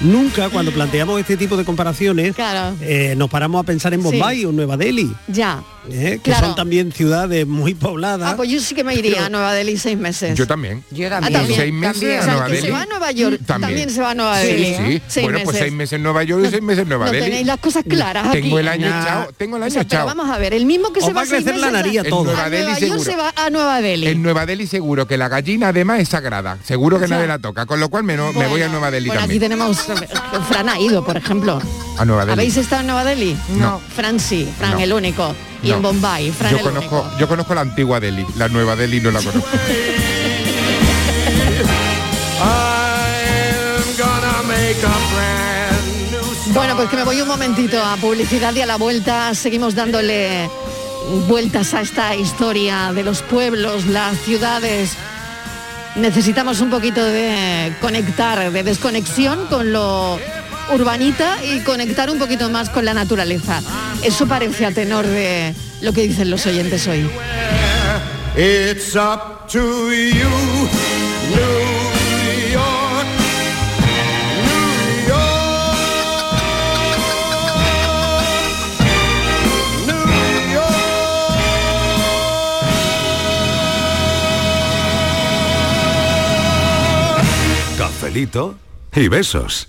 nunca cuando planteamos este tipo de comparaciones Claro. eh, nos paramos a pensar en Sí. Bombay o Nueva Delhi, Ya. Eh, que Claro. son también ciudades muy pobladas. Ah, pues yo sí que me iría a Nueva Delhi seis meses. Yo también. Yo Ah, también. también. Seis meses También. a O sea, Nueva se va a Nueva York también, se va a Nueva Sí, Delhi. sí. Seis bueno, pues meses. seis meses en Nueva York y seis meses en Nueva No Delhi. tenéis las cosas claras aquí. Tengo el año Nah. echado. Tengo el O año pero echado. vamos a ver, el mismo que Os se va a crecer la nariz a En todos. Nueva Delhi seguro. se va a Nueva Delhi. En Nueva Delhi seguro que la gallina además es sagrada. Seguro que O nadie la toca. Con lo cual me, voy a Nueva Delhi Bueno, aquí también. tenemos Fran ha ido, por ejemplo. A Nueva Delhi. ¿Habéis estado en Nueva Delhi? No. Fran sí, Fran No. el único. Y No. en Bombay, Fran Yo el conozco, único. yo conozco la antigua Delhi. La Nueva Delhi no la conozco. Bueno, pues que me voy un momentito a publicidad y a la vuelta seguimos dándole vueltas a esta historia de los pueblos, las ciudades. Necesitamos un poquito de conectar, de desconexión con lo urbanita y conectar un poquito más con la naturaleza. Eso parece a tenor de lo que dicen los oyentes hoy. It's up to you, New York, New York, New York. Cafelito y besos.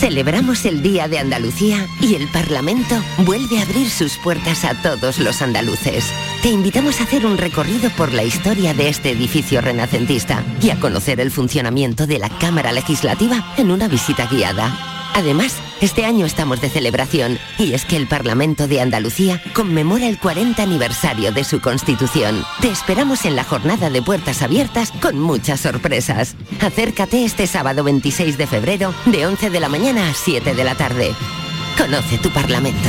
Celebramos el Día de Andalucía y el Parlamento vuelve a abrir sus puertas a todos los andaluces. Te invitamos a hacer un recorrido por la historia de este edificio renacentista y a conocer el funcionamiento de la Cámara Legislativa en una visita guiada. Además, este año estamos de celebración y es que el Parlamento de Andalucía conmemora el 40 aniversario de su constitución. Te esperamos en la jornada de puertas abiertas con muchas sorpresas. Acércate este sábado 26 de febrero de 11 de la mañana a 7 de la tarde. Conoce tu Parlamento.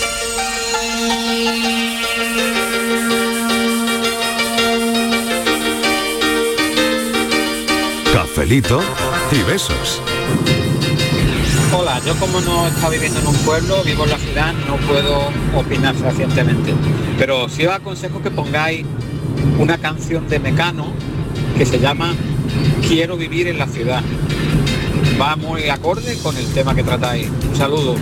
Cafelito y besos. Hola, yo como no está viviendo en un pueblo, vivo en la ciudad, no puedo opinar fehacientemente. Pero sí os aconsejo que pongáis una canción de Mecano que se llama Quiero vivir en la ciudad. Va muy acorde con el tema que tratáis. Un saludo.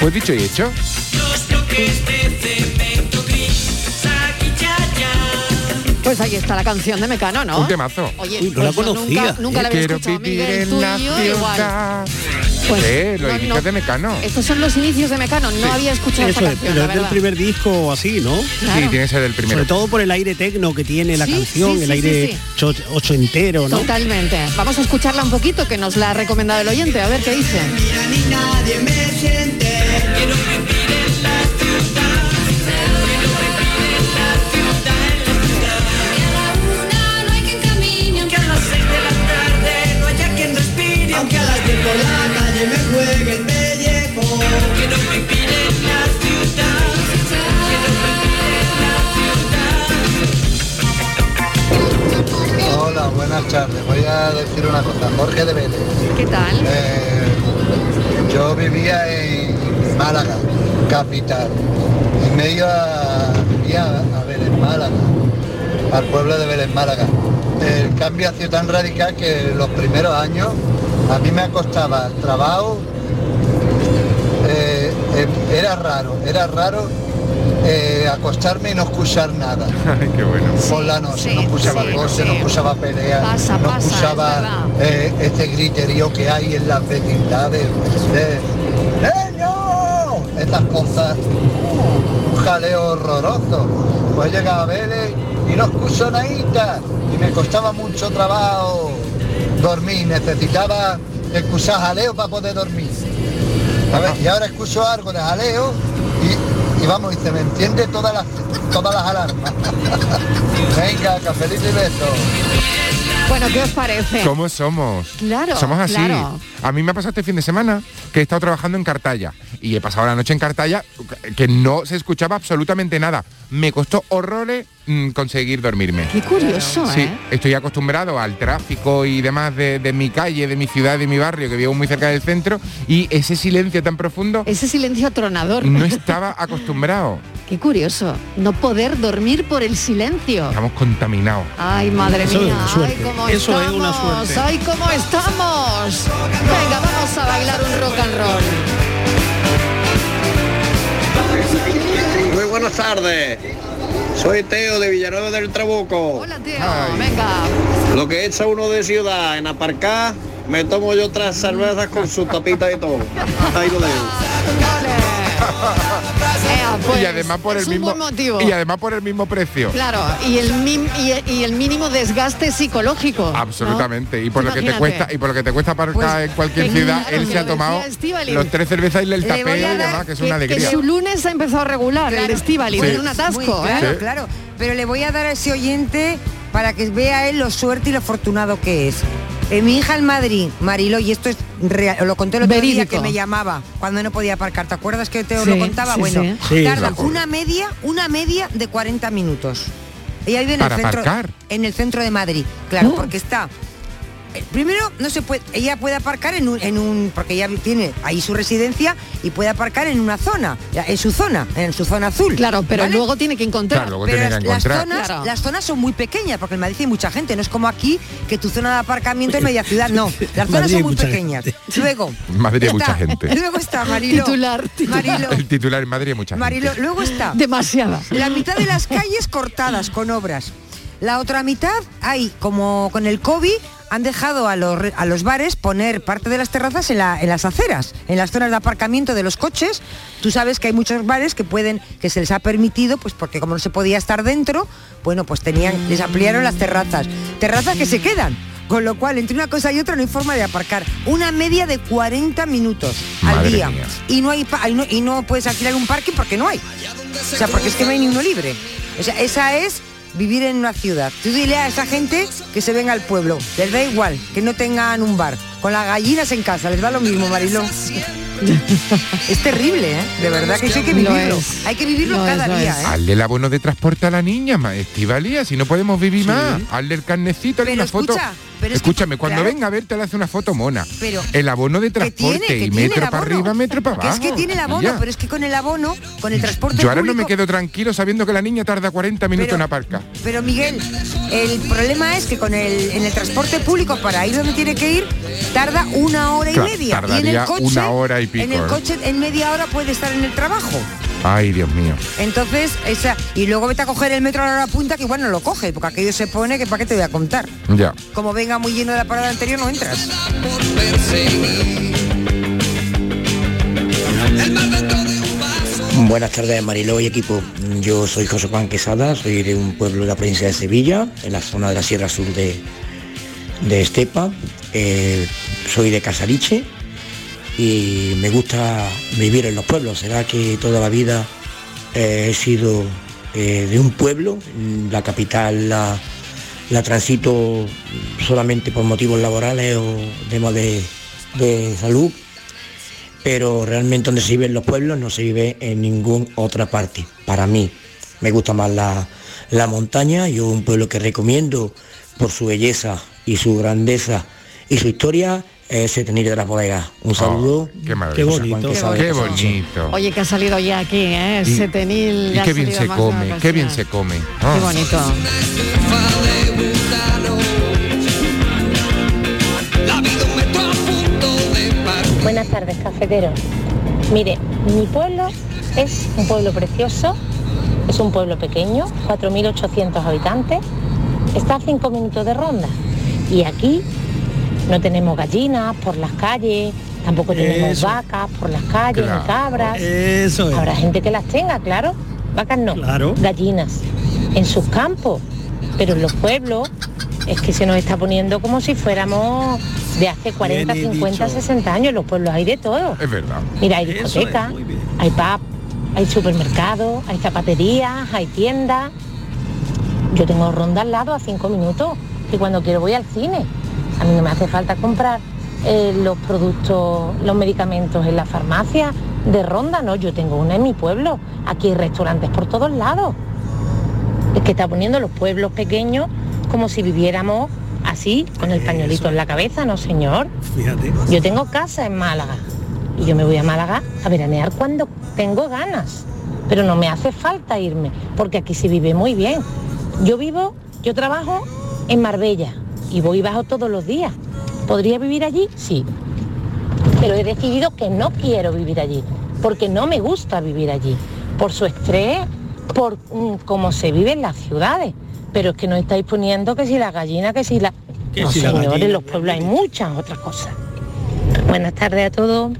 Pues dicho y hecho. Pues ahí está la canción de Mecano, ¿no? Un temazo. Oye, Uy, no la pues conocía. Nunca, nunca la había Quiero escuchado, vivir Miguel, en tú la y yo igual. Pues, Eh, los no, inicios no. de Mecano. Estos son los inicios de Mecano, no había escuchado Eso esta es, canción, pero la es del primer disco o así, ¿no? Claro. Sí, tiene que ser del primero. Sobre todo por el aire tecno que tiene la Sí, canción, sí, el aire sí, sí. cho- ochentero, ¿no? Totalmente. Vamos a escucharla un poquito, que nos la ha recomendado el oyente, a ver qué dice. Nadie me siente. Quiero cambio ha sido tan radical que los primeros años a mí me costaba trabajo. eh, eh, era raro, era raro eh, acostarme y no escuchar nada. Qué bueno. Por la noche, Sí, no escuchaba sí, voces, sí. no escuchaba peleas, Pasa, no pasa, es escuchaba eh, este griterío que hay en las vecindades. Estas cosas, un jaleo horroroso. Pues llegaba a Vélez y no escucho nadita y me costaba mucho trabajo dormir, necesitaba escuchar jaleo para poder dormir. A ver, y ahora escucho algo de jaleo y, y vamos, y se me enciende todas las, todas las alarmas. Venga, cafelito y besos. Bueno, ¿qué os parece? ¿Cómo somos? Claro, Somos así. claro. A mí me ha pasado este fin de semana que he estado trabajando en Cartaya y he pasado la noche en Cartaya que no se escuchaba absolutamente nada. Me costó horrores mm, conseguir dormirme. Qué curioso, Sí, ¿eh? estoy acostumbrado al tráfico y demás de, de mi calle, de mi ciudad, de mi barrio, que vivo muy cerca del centro, y ese silencio tan profundo Ese silencio atronador. no estaba acostumbrado. Qué curioso. No poder dormir por el silencio. Estamos contaminados. Ay, madre Eso es mía. Ay, cómo Eso es estamos. una suerte. Ay, cómo estamos. Venga, vamos a bailar un rock and roll. Muy buenas tardes. Soy Teo de Villanueva del Trabuco. Hola, Teo. Venga. Lo que echa uno de ciudad en aparcar, me tomo yo otras cervezas con su tapita y todo. Ahí lo dejo. pues, y además por es el un mismo buen motivo. y además por el mismo precio. Claro, y el, mim- y, y el mínimo desgaste psicológico. ¿no? Absolutamente. Y por lo que te cuesta y por lo que te cuesta aparcar Pues, en cualquier que ciudad, claro, él que se ha tomado los tres cervezas y el tapé y demás, que es una Que alegría. su lunes ha empezado a regular el Estivali, Sí. en un atasco, Muy- ¿eh? claro, Sí. claro. Pero le voy a dar a ese oyente para que vea él lo suerte y lo afortunado que es. Eh, mi hija en Madrid, Marilo, y esto es real, lo conté el otro día que me llamaba cuando no podía aparcar. ¿Te acuerdas que te Sí, lo contaba? sí, bueno, sí. Tarda una media, una media de 40 minutos. Ella vive en ¿Para el centro, aparcar? en el centro de Madrid, claro, Oh. porque está Primero, no se puede, ella puede aparcar en un, en un, porque ella tiene ahí su residencia y puede aparcar en una zona, en su zona, en su zona azul. Claro, pero ¿vale? luego tiene que encontrar. Claro, luego Pero tiene las, que las encontrar. zonas, Claro. las zonas son muy pequeñas, porque en Madrid hay mucha gente, no es como aquí, que tu zona de aparcamiento es media ciudad, no. Las zonas Madrid son muy pequeñas. gente. Luego. En Madrid hay mucha gente. Luego está Marilo. Titular, titular. Marilo, El titular en Madrid hay mucha gente. Marilo, luego está Demasiada. la mitad de las calles cortadas con obras. La otra mitad hay, como con el COVID, han dejado a los, a los bares poner parte de las terrazas en, la- en las aceras, en las zonas de aparcamiento de los coches. Tú sabes que hay muchos bares que pueden, que se les ha permitido, pues porque como no se podía estar dentro, bueno, pues tenían, les ampliaron las terrazas. Terrazas que se quedan. Con lo cual, entre una cosa y otra no hay forma de aparcar. Una media de 40 minutos al día. mía. Y no hay y no, y no puedes alquilar un parking porque no hay. O sea, porque es que no hay ni uno libre. O sea, esa es vivir en una ciudad. Tú dile a esa gente que se venga al pueblo. Les da igual que no tengan un bar. Con las gallinas en casa, les da lo mismo, Mariló. es terrible, ¿eh? De verdad que eso hay que Lo vivirlo. es. Hay que vivirlo es, cada día. ¿eh? Hazle el abono de transporte a la niña, Estivalía, si no podemos vivir más. Hazle el carnecito, hazle Pero una foto. pero que- Escúchame, cuando claro. venga a verte le hace una foto mona. Pero- el abono de tiene, transporte y metro para arriba, metro para Que abajo. es que tiene el abono, pero es que con el abono, con el transporte Yo ahora no me quedo tranquilo sabiendo que la niña tarda 40 minutos Pero- en aparcar. Pero Miguel, el problema es que con el, en el transporte público para ir donde tiene que ir tarda una hora y Claro, media. Y en tardaría el coche, una hora y pico, En el ¿eh? coche en media hora puede estar en el trabajo. Ay, Dios mío. Entonces, esa y luego vete a coger el metro a la hora punta que igual no lo coge, porque aquello se pone que para qué te voy a contar. Ya. Como venga muy lleno de la parada anterior no entras. Buenas tardes Mariló y equipo. Yo soy José Juan Quesada, soy de un pueblo de la provincia de Sevilla, en la zona de la Sierra Sur de, de Estepa. Eh, soy de Casariche y me gusta vivir en los pueblos. Será que toda la vida eh, he sido eh, de un pueblo, mm, la capital la, transito solamente por motivos laborales o temas de, de salud pero realmente donde se vive en los pueblos no se vive en ninguna otra parte. Para mí me gusta más la, la montaña, yo un pueblo que recomiendo por su belleza y su grandeza y su historia es Setenil de las Bodegas. Un saludo. qué maravilla. José Juan Qué Quesada de Qué Casariche. bonito. Oye, que ha salido ya aquí, ¿eh? Y- Setenil. Y ya ha qué bien se come, qué bien se come. Qué Ah. bonito. Buenas tardes, cafetero. Mire, mi pueblo es un pueblo precioso, es un pueblo pequeño, 4.800 habitantes, está a 5 minutos de ronda. Y aquí no tenemos gallinas por las calles, tampoco tenemos Eso. vacas por las calles, Claro. ni cabras. Eso es. Habrá gente que las tenga, claro. Vacas no, Claro. gallinas. En sus campos, pero en los pueblos es que se nos está poniendo como si fuéramos de hace 40, Bien 50, dicho. 60 años. En los pueblos hay de todo. Es verdad. Mira, hay Eso es, discoteca, muy bien. hay pub, hay supermercados, hay zapaterías, hay tiendas. Yo tengo ronda al lado a cinco minutos y cuando quiero voy al cine. A mí no me hace falta comprar eh, los productos, los medicamentos en la farmacia de ronda, no, yo tengo una en mi pueblo. Aquí hay restaurantes por todos lados. Es que está poniendo los pueblos pequeños como si viviéramos así, con el pañuelito en la cabeza, no señor. Fíjate. Yo tengo casa en Málaga y yo me voy a Málaga a veranear cuando tengo ganas, pero no me hace falta irme, porque aquí se vive muy bien. Yo vivo, yo trabajo en Marbella y voy y bajo todos los días. ¿Podría vivir allí? Sí. Pero he decidido que no quiero vivir allí, porque no me gusta vivir allí, por su estrés, por mm, cómo se vive en las ciudades. Pero es que no estáis poniendo que si la gallina, que si la... Que no, si señores, en los pueblos hay muchas otras cosas. Buenas tardes a todos.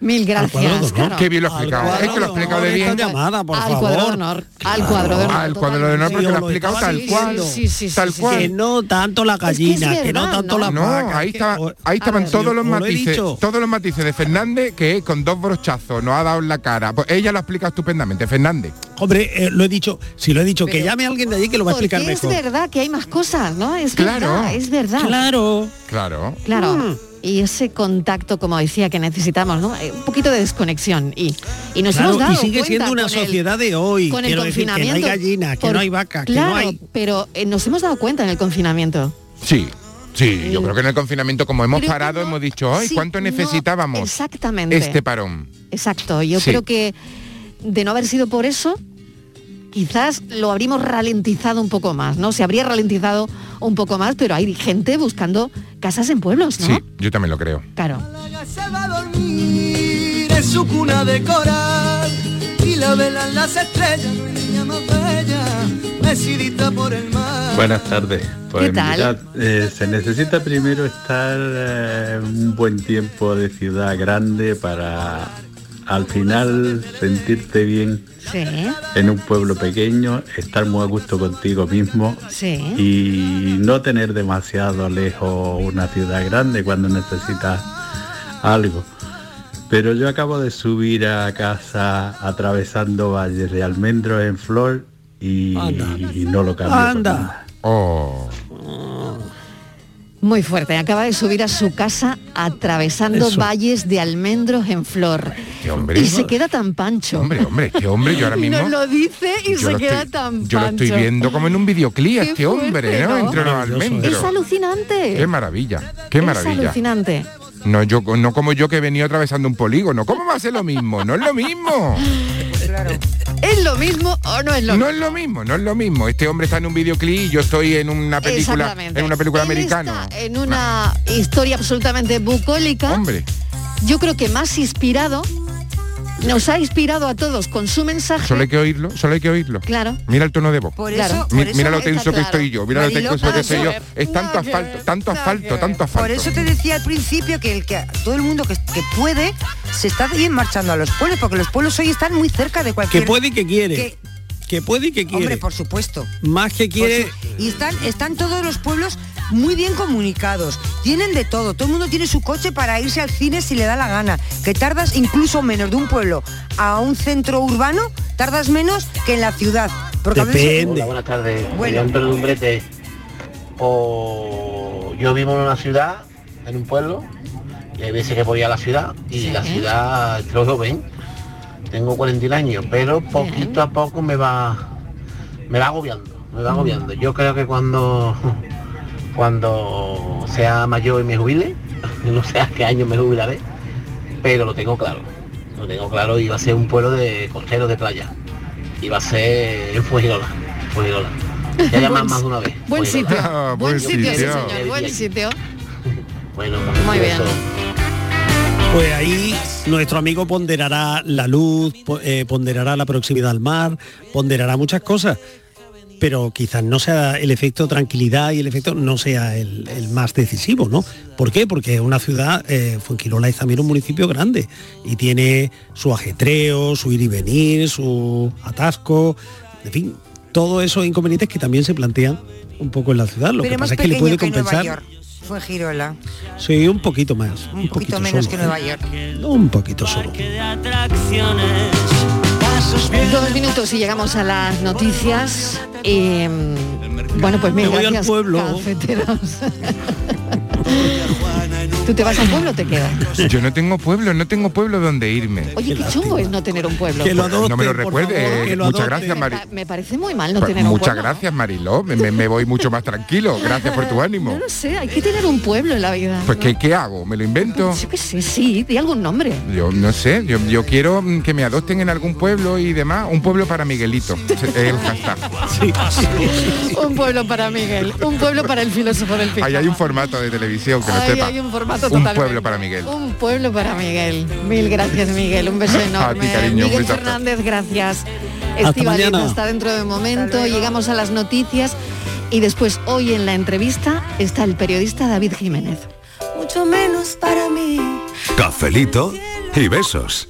Mil gracias. claro. Qué bien lo ha explicado. Es que lo ha explicado de bien. llamada, por al favor. cuadro de honor. Al cuadro de honor. Al cuadro de honor porque Sí, lo ha explicado estaba tal cual. Sí, sí, sí, tal sí, cual. Que no tanto la gallina, que, es no verdad, tanto la No, vaca. ahí, estaba- ahí estaban ver, todos yo los lo matices, todos los matices de Fernández que con dos brochazos nos ha dado en la cara. Pues ella lo ha explicado estupendamente, Fernández. Hombre, eh, lo he dicho, si lo he dicho, que llame a alguien de allí que lo va a explicar es mejor. verdad que hay más cosas, ¿no? Es Claro. verdad, es verdad. Claro. Claro. Claro. Y ese contacto, como decía, que necesitamos, ¿no? Eh, Un poquito de desconexión. Y, y nos Claro, hemos dado y sigue cuenta siendo una con el- sociedad de hoy. con el Quiero decir que no hay confinamiento. gallina, que Por- no hay vaca, que claro, no hay. pero eh, nos hemos dado cuenta en el confinamiento. Sí. Sí, yo creo que en el confinamiento, como hemos Creo que parado, no- hemos dicho, ay, sí, ¿cuánto no, necesitábamos exactamente. este parón? Exacto. Yo Sí. creo que de no haber sido por eso, quizás lo habríamos ralentizado un poco más, ¿no? Se habría ralentizado un poco más, pero hay gente buscando casas en pueblos, ¿no? Sí, yo también lo creo. Claro. se va a dormir en su cuna de coral y la velan las estrellas, no hay niña más bella, decidida por el mar. Buenas tardes. Pues ¿Qué tal? mirad, eh, se necesita primero estar eh, un buen tiempo de ciudad grande para al final sentirte bien Sí, en un pueblo pequeño, estar muy a gusto contigo mismo sí. y no tener demasiado lejos una ciudad grande cuando necesitas algo. Pero yo acabo de subir a casa atravesando valles de almendros en flor y, y no lo cambio. por Anda. nada. Oh. Muy fuerte. Acaba de subir a su casa atravesando Eso. valles de almendros en flor. Qué hombre. Y se queda tan pancho. Hombre, hombre, qué hombre, yo ahora mismo. Nos lo dice y yo se lo queda estoy- tan Yo lo pancho. estoy viendo como en un videoclip este hombre, fuerte, ¿no? ¿no? Entre los ¿eh? almendros. Es alucinante. Qué maravilla, qué Es maravilla. alucinante. No, yo, no como yo que he venido atravesando un polígono. ¿Cómo va a ser lo mismo? No es lo mismo. ¿Es lo mismo o no es lo No es lo mismo, no es lo mismo. Este hombre está en un videoclip y yo estoy en una película, en una película Él americana. está en una historia absolutamente bucólica. Hombre, Yo creo que más inspirado, nos ha inspirado a todos con su mensaje. solo hay que oírlo, solo hay que oírlo. Claro. Mira el tono de voz. Por Claro. eso, Mi- por eso mira lo tenso que estoy yo, mira lo tenso que estoy yo. Es tanto asfalto, tanto asfalto, tanto asfalto. Por eso te decía al principio que el que todo el mundo que, que puede se está bien marchando a los pueblos, porque los pueblos hoy están muy cerca de Que cualquier. puede y que quiere. que- Que puede y que quiere. hombre, por supuesto. Más que quiere. Su- y están, están todos los pueblos muy bien comunicados. Tienen de todo. Todo el mundo tiene su coche para irse al cine si le da la gana. Que tardas incluso menos de un pueblo a un centro urbano, tardas menos que en la ciudad. Porque a veces- Depende. Hola, buenas tardes. Bueno. O yo vivo en una ciudad, en un pueblo, y hay veces que voy a la ciudad y la ciudad es lo joven. Tengo 41 años, pero poquito a poco me va me va agobiando, me va agobiando. Yo creo que cuando cuando sea mayor y me jubile, no sé a qué año me jubilaré, pero lo tengo claro. Lo tengo claro y va a ser un pueblo de costero de playa. Y va a ser en. Fuengirola. Ya llaman más de una vez. Buen sitio. Ah, buen buen sitio, sí, sitio. señor. Buen sitio. Bueno, Muy bien. eso. Pues ahí nuestro amigo ponderará la luz, eh, ponderará la proximidad al mar, ponderará muchas cosas. Pero quizás no sea el efecto tranquilidad y el efecto no sea el, el más decisivo, ¿no? ¿Por qué? Porque una ciudad, eh, Fuengirola es también un municipio grande y tiene su ajetreo, su ir y venir, su atasco, en fin, todos esos inconvenientes que también se plantean un poco en la ciudad. Lo pero que pasa es que le puede que Nueva compensar. York. Fue Girola. Sí, un poquito más. Un poquito menos solo, que. Nueva York. Un poquito solo. Dos minutos y llegamos a las noticias. Mm, bueno, pues Me voy al gracias, pueblo. ¿Tú te vas al pueblo o te quedas? Yo no tengo pueblo, no tengo pueblo donde irme. Oye, qué chungo es no tener un pueblo. no me lo recuerde. Muchas gracias, Mari. Me parece muy mal no Pues tener un muchas pueblo. gracias, Mariló. Me, me- me voy mucho más tranquilo. Gracias por tu ánimo. No lo sé, hay que tener un pueblo en la vida. Pues ¿qué, qué hago? ¿Me lo invento? Yo qué sé, sí, di algún nombre. Yo no sé, yo, yo quiero mm, que me adopten en algún pueblo y demás. Un pueblo para Miguelito. Es el hashtag. Un pueblo para Miguel, un pueblo para el filósofo del pijama. Ahí hay un formato de televisión que no Ahí sepa. hay un formato Un totalmente. pueblo para Miguel. Un pueblo para Miguel. Mil gracias, Miguel. Un beso enorme. cariño, Miguel. Fernández, gracias. Hasta Estivaliz está dentro de un momento. Llegamos a las noticias y después hoy en la entrevista está el periodista David Jiménez. Mucho menos para mí. Cafelito y besos.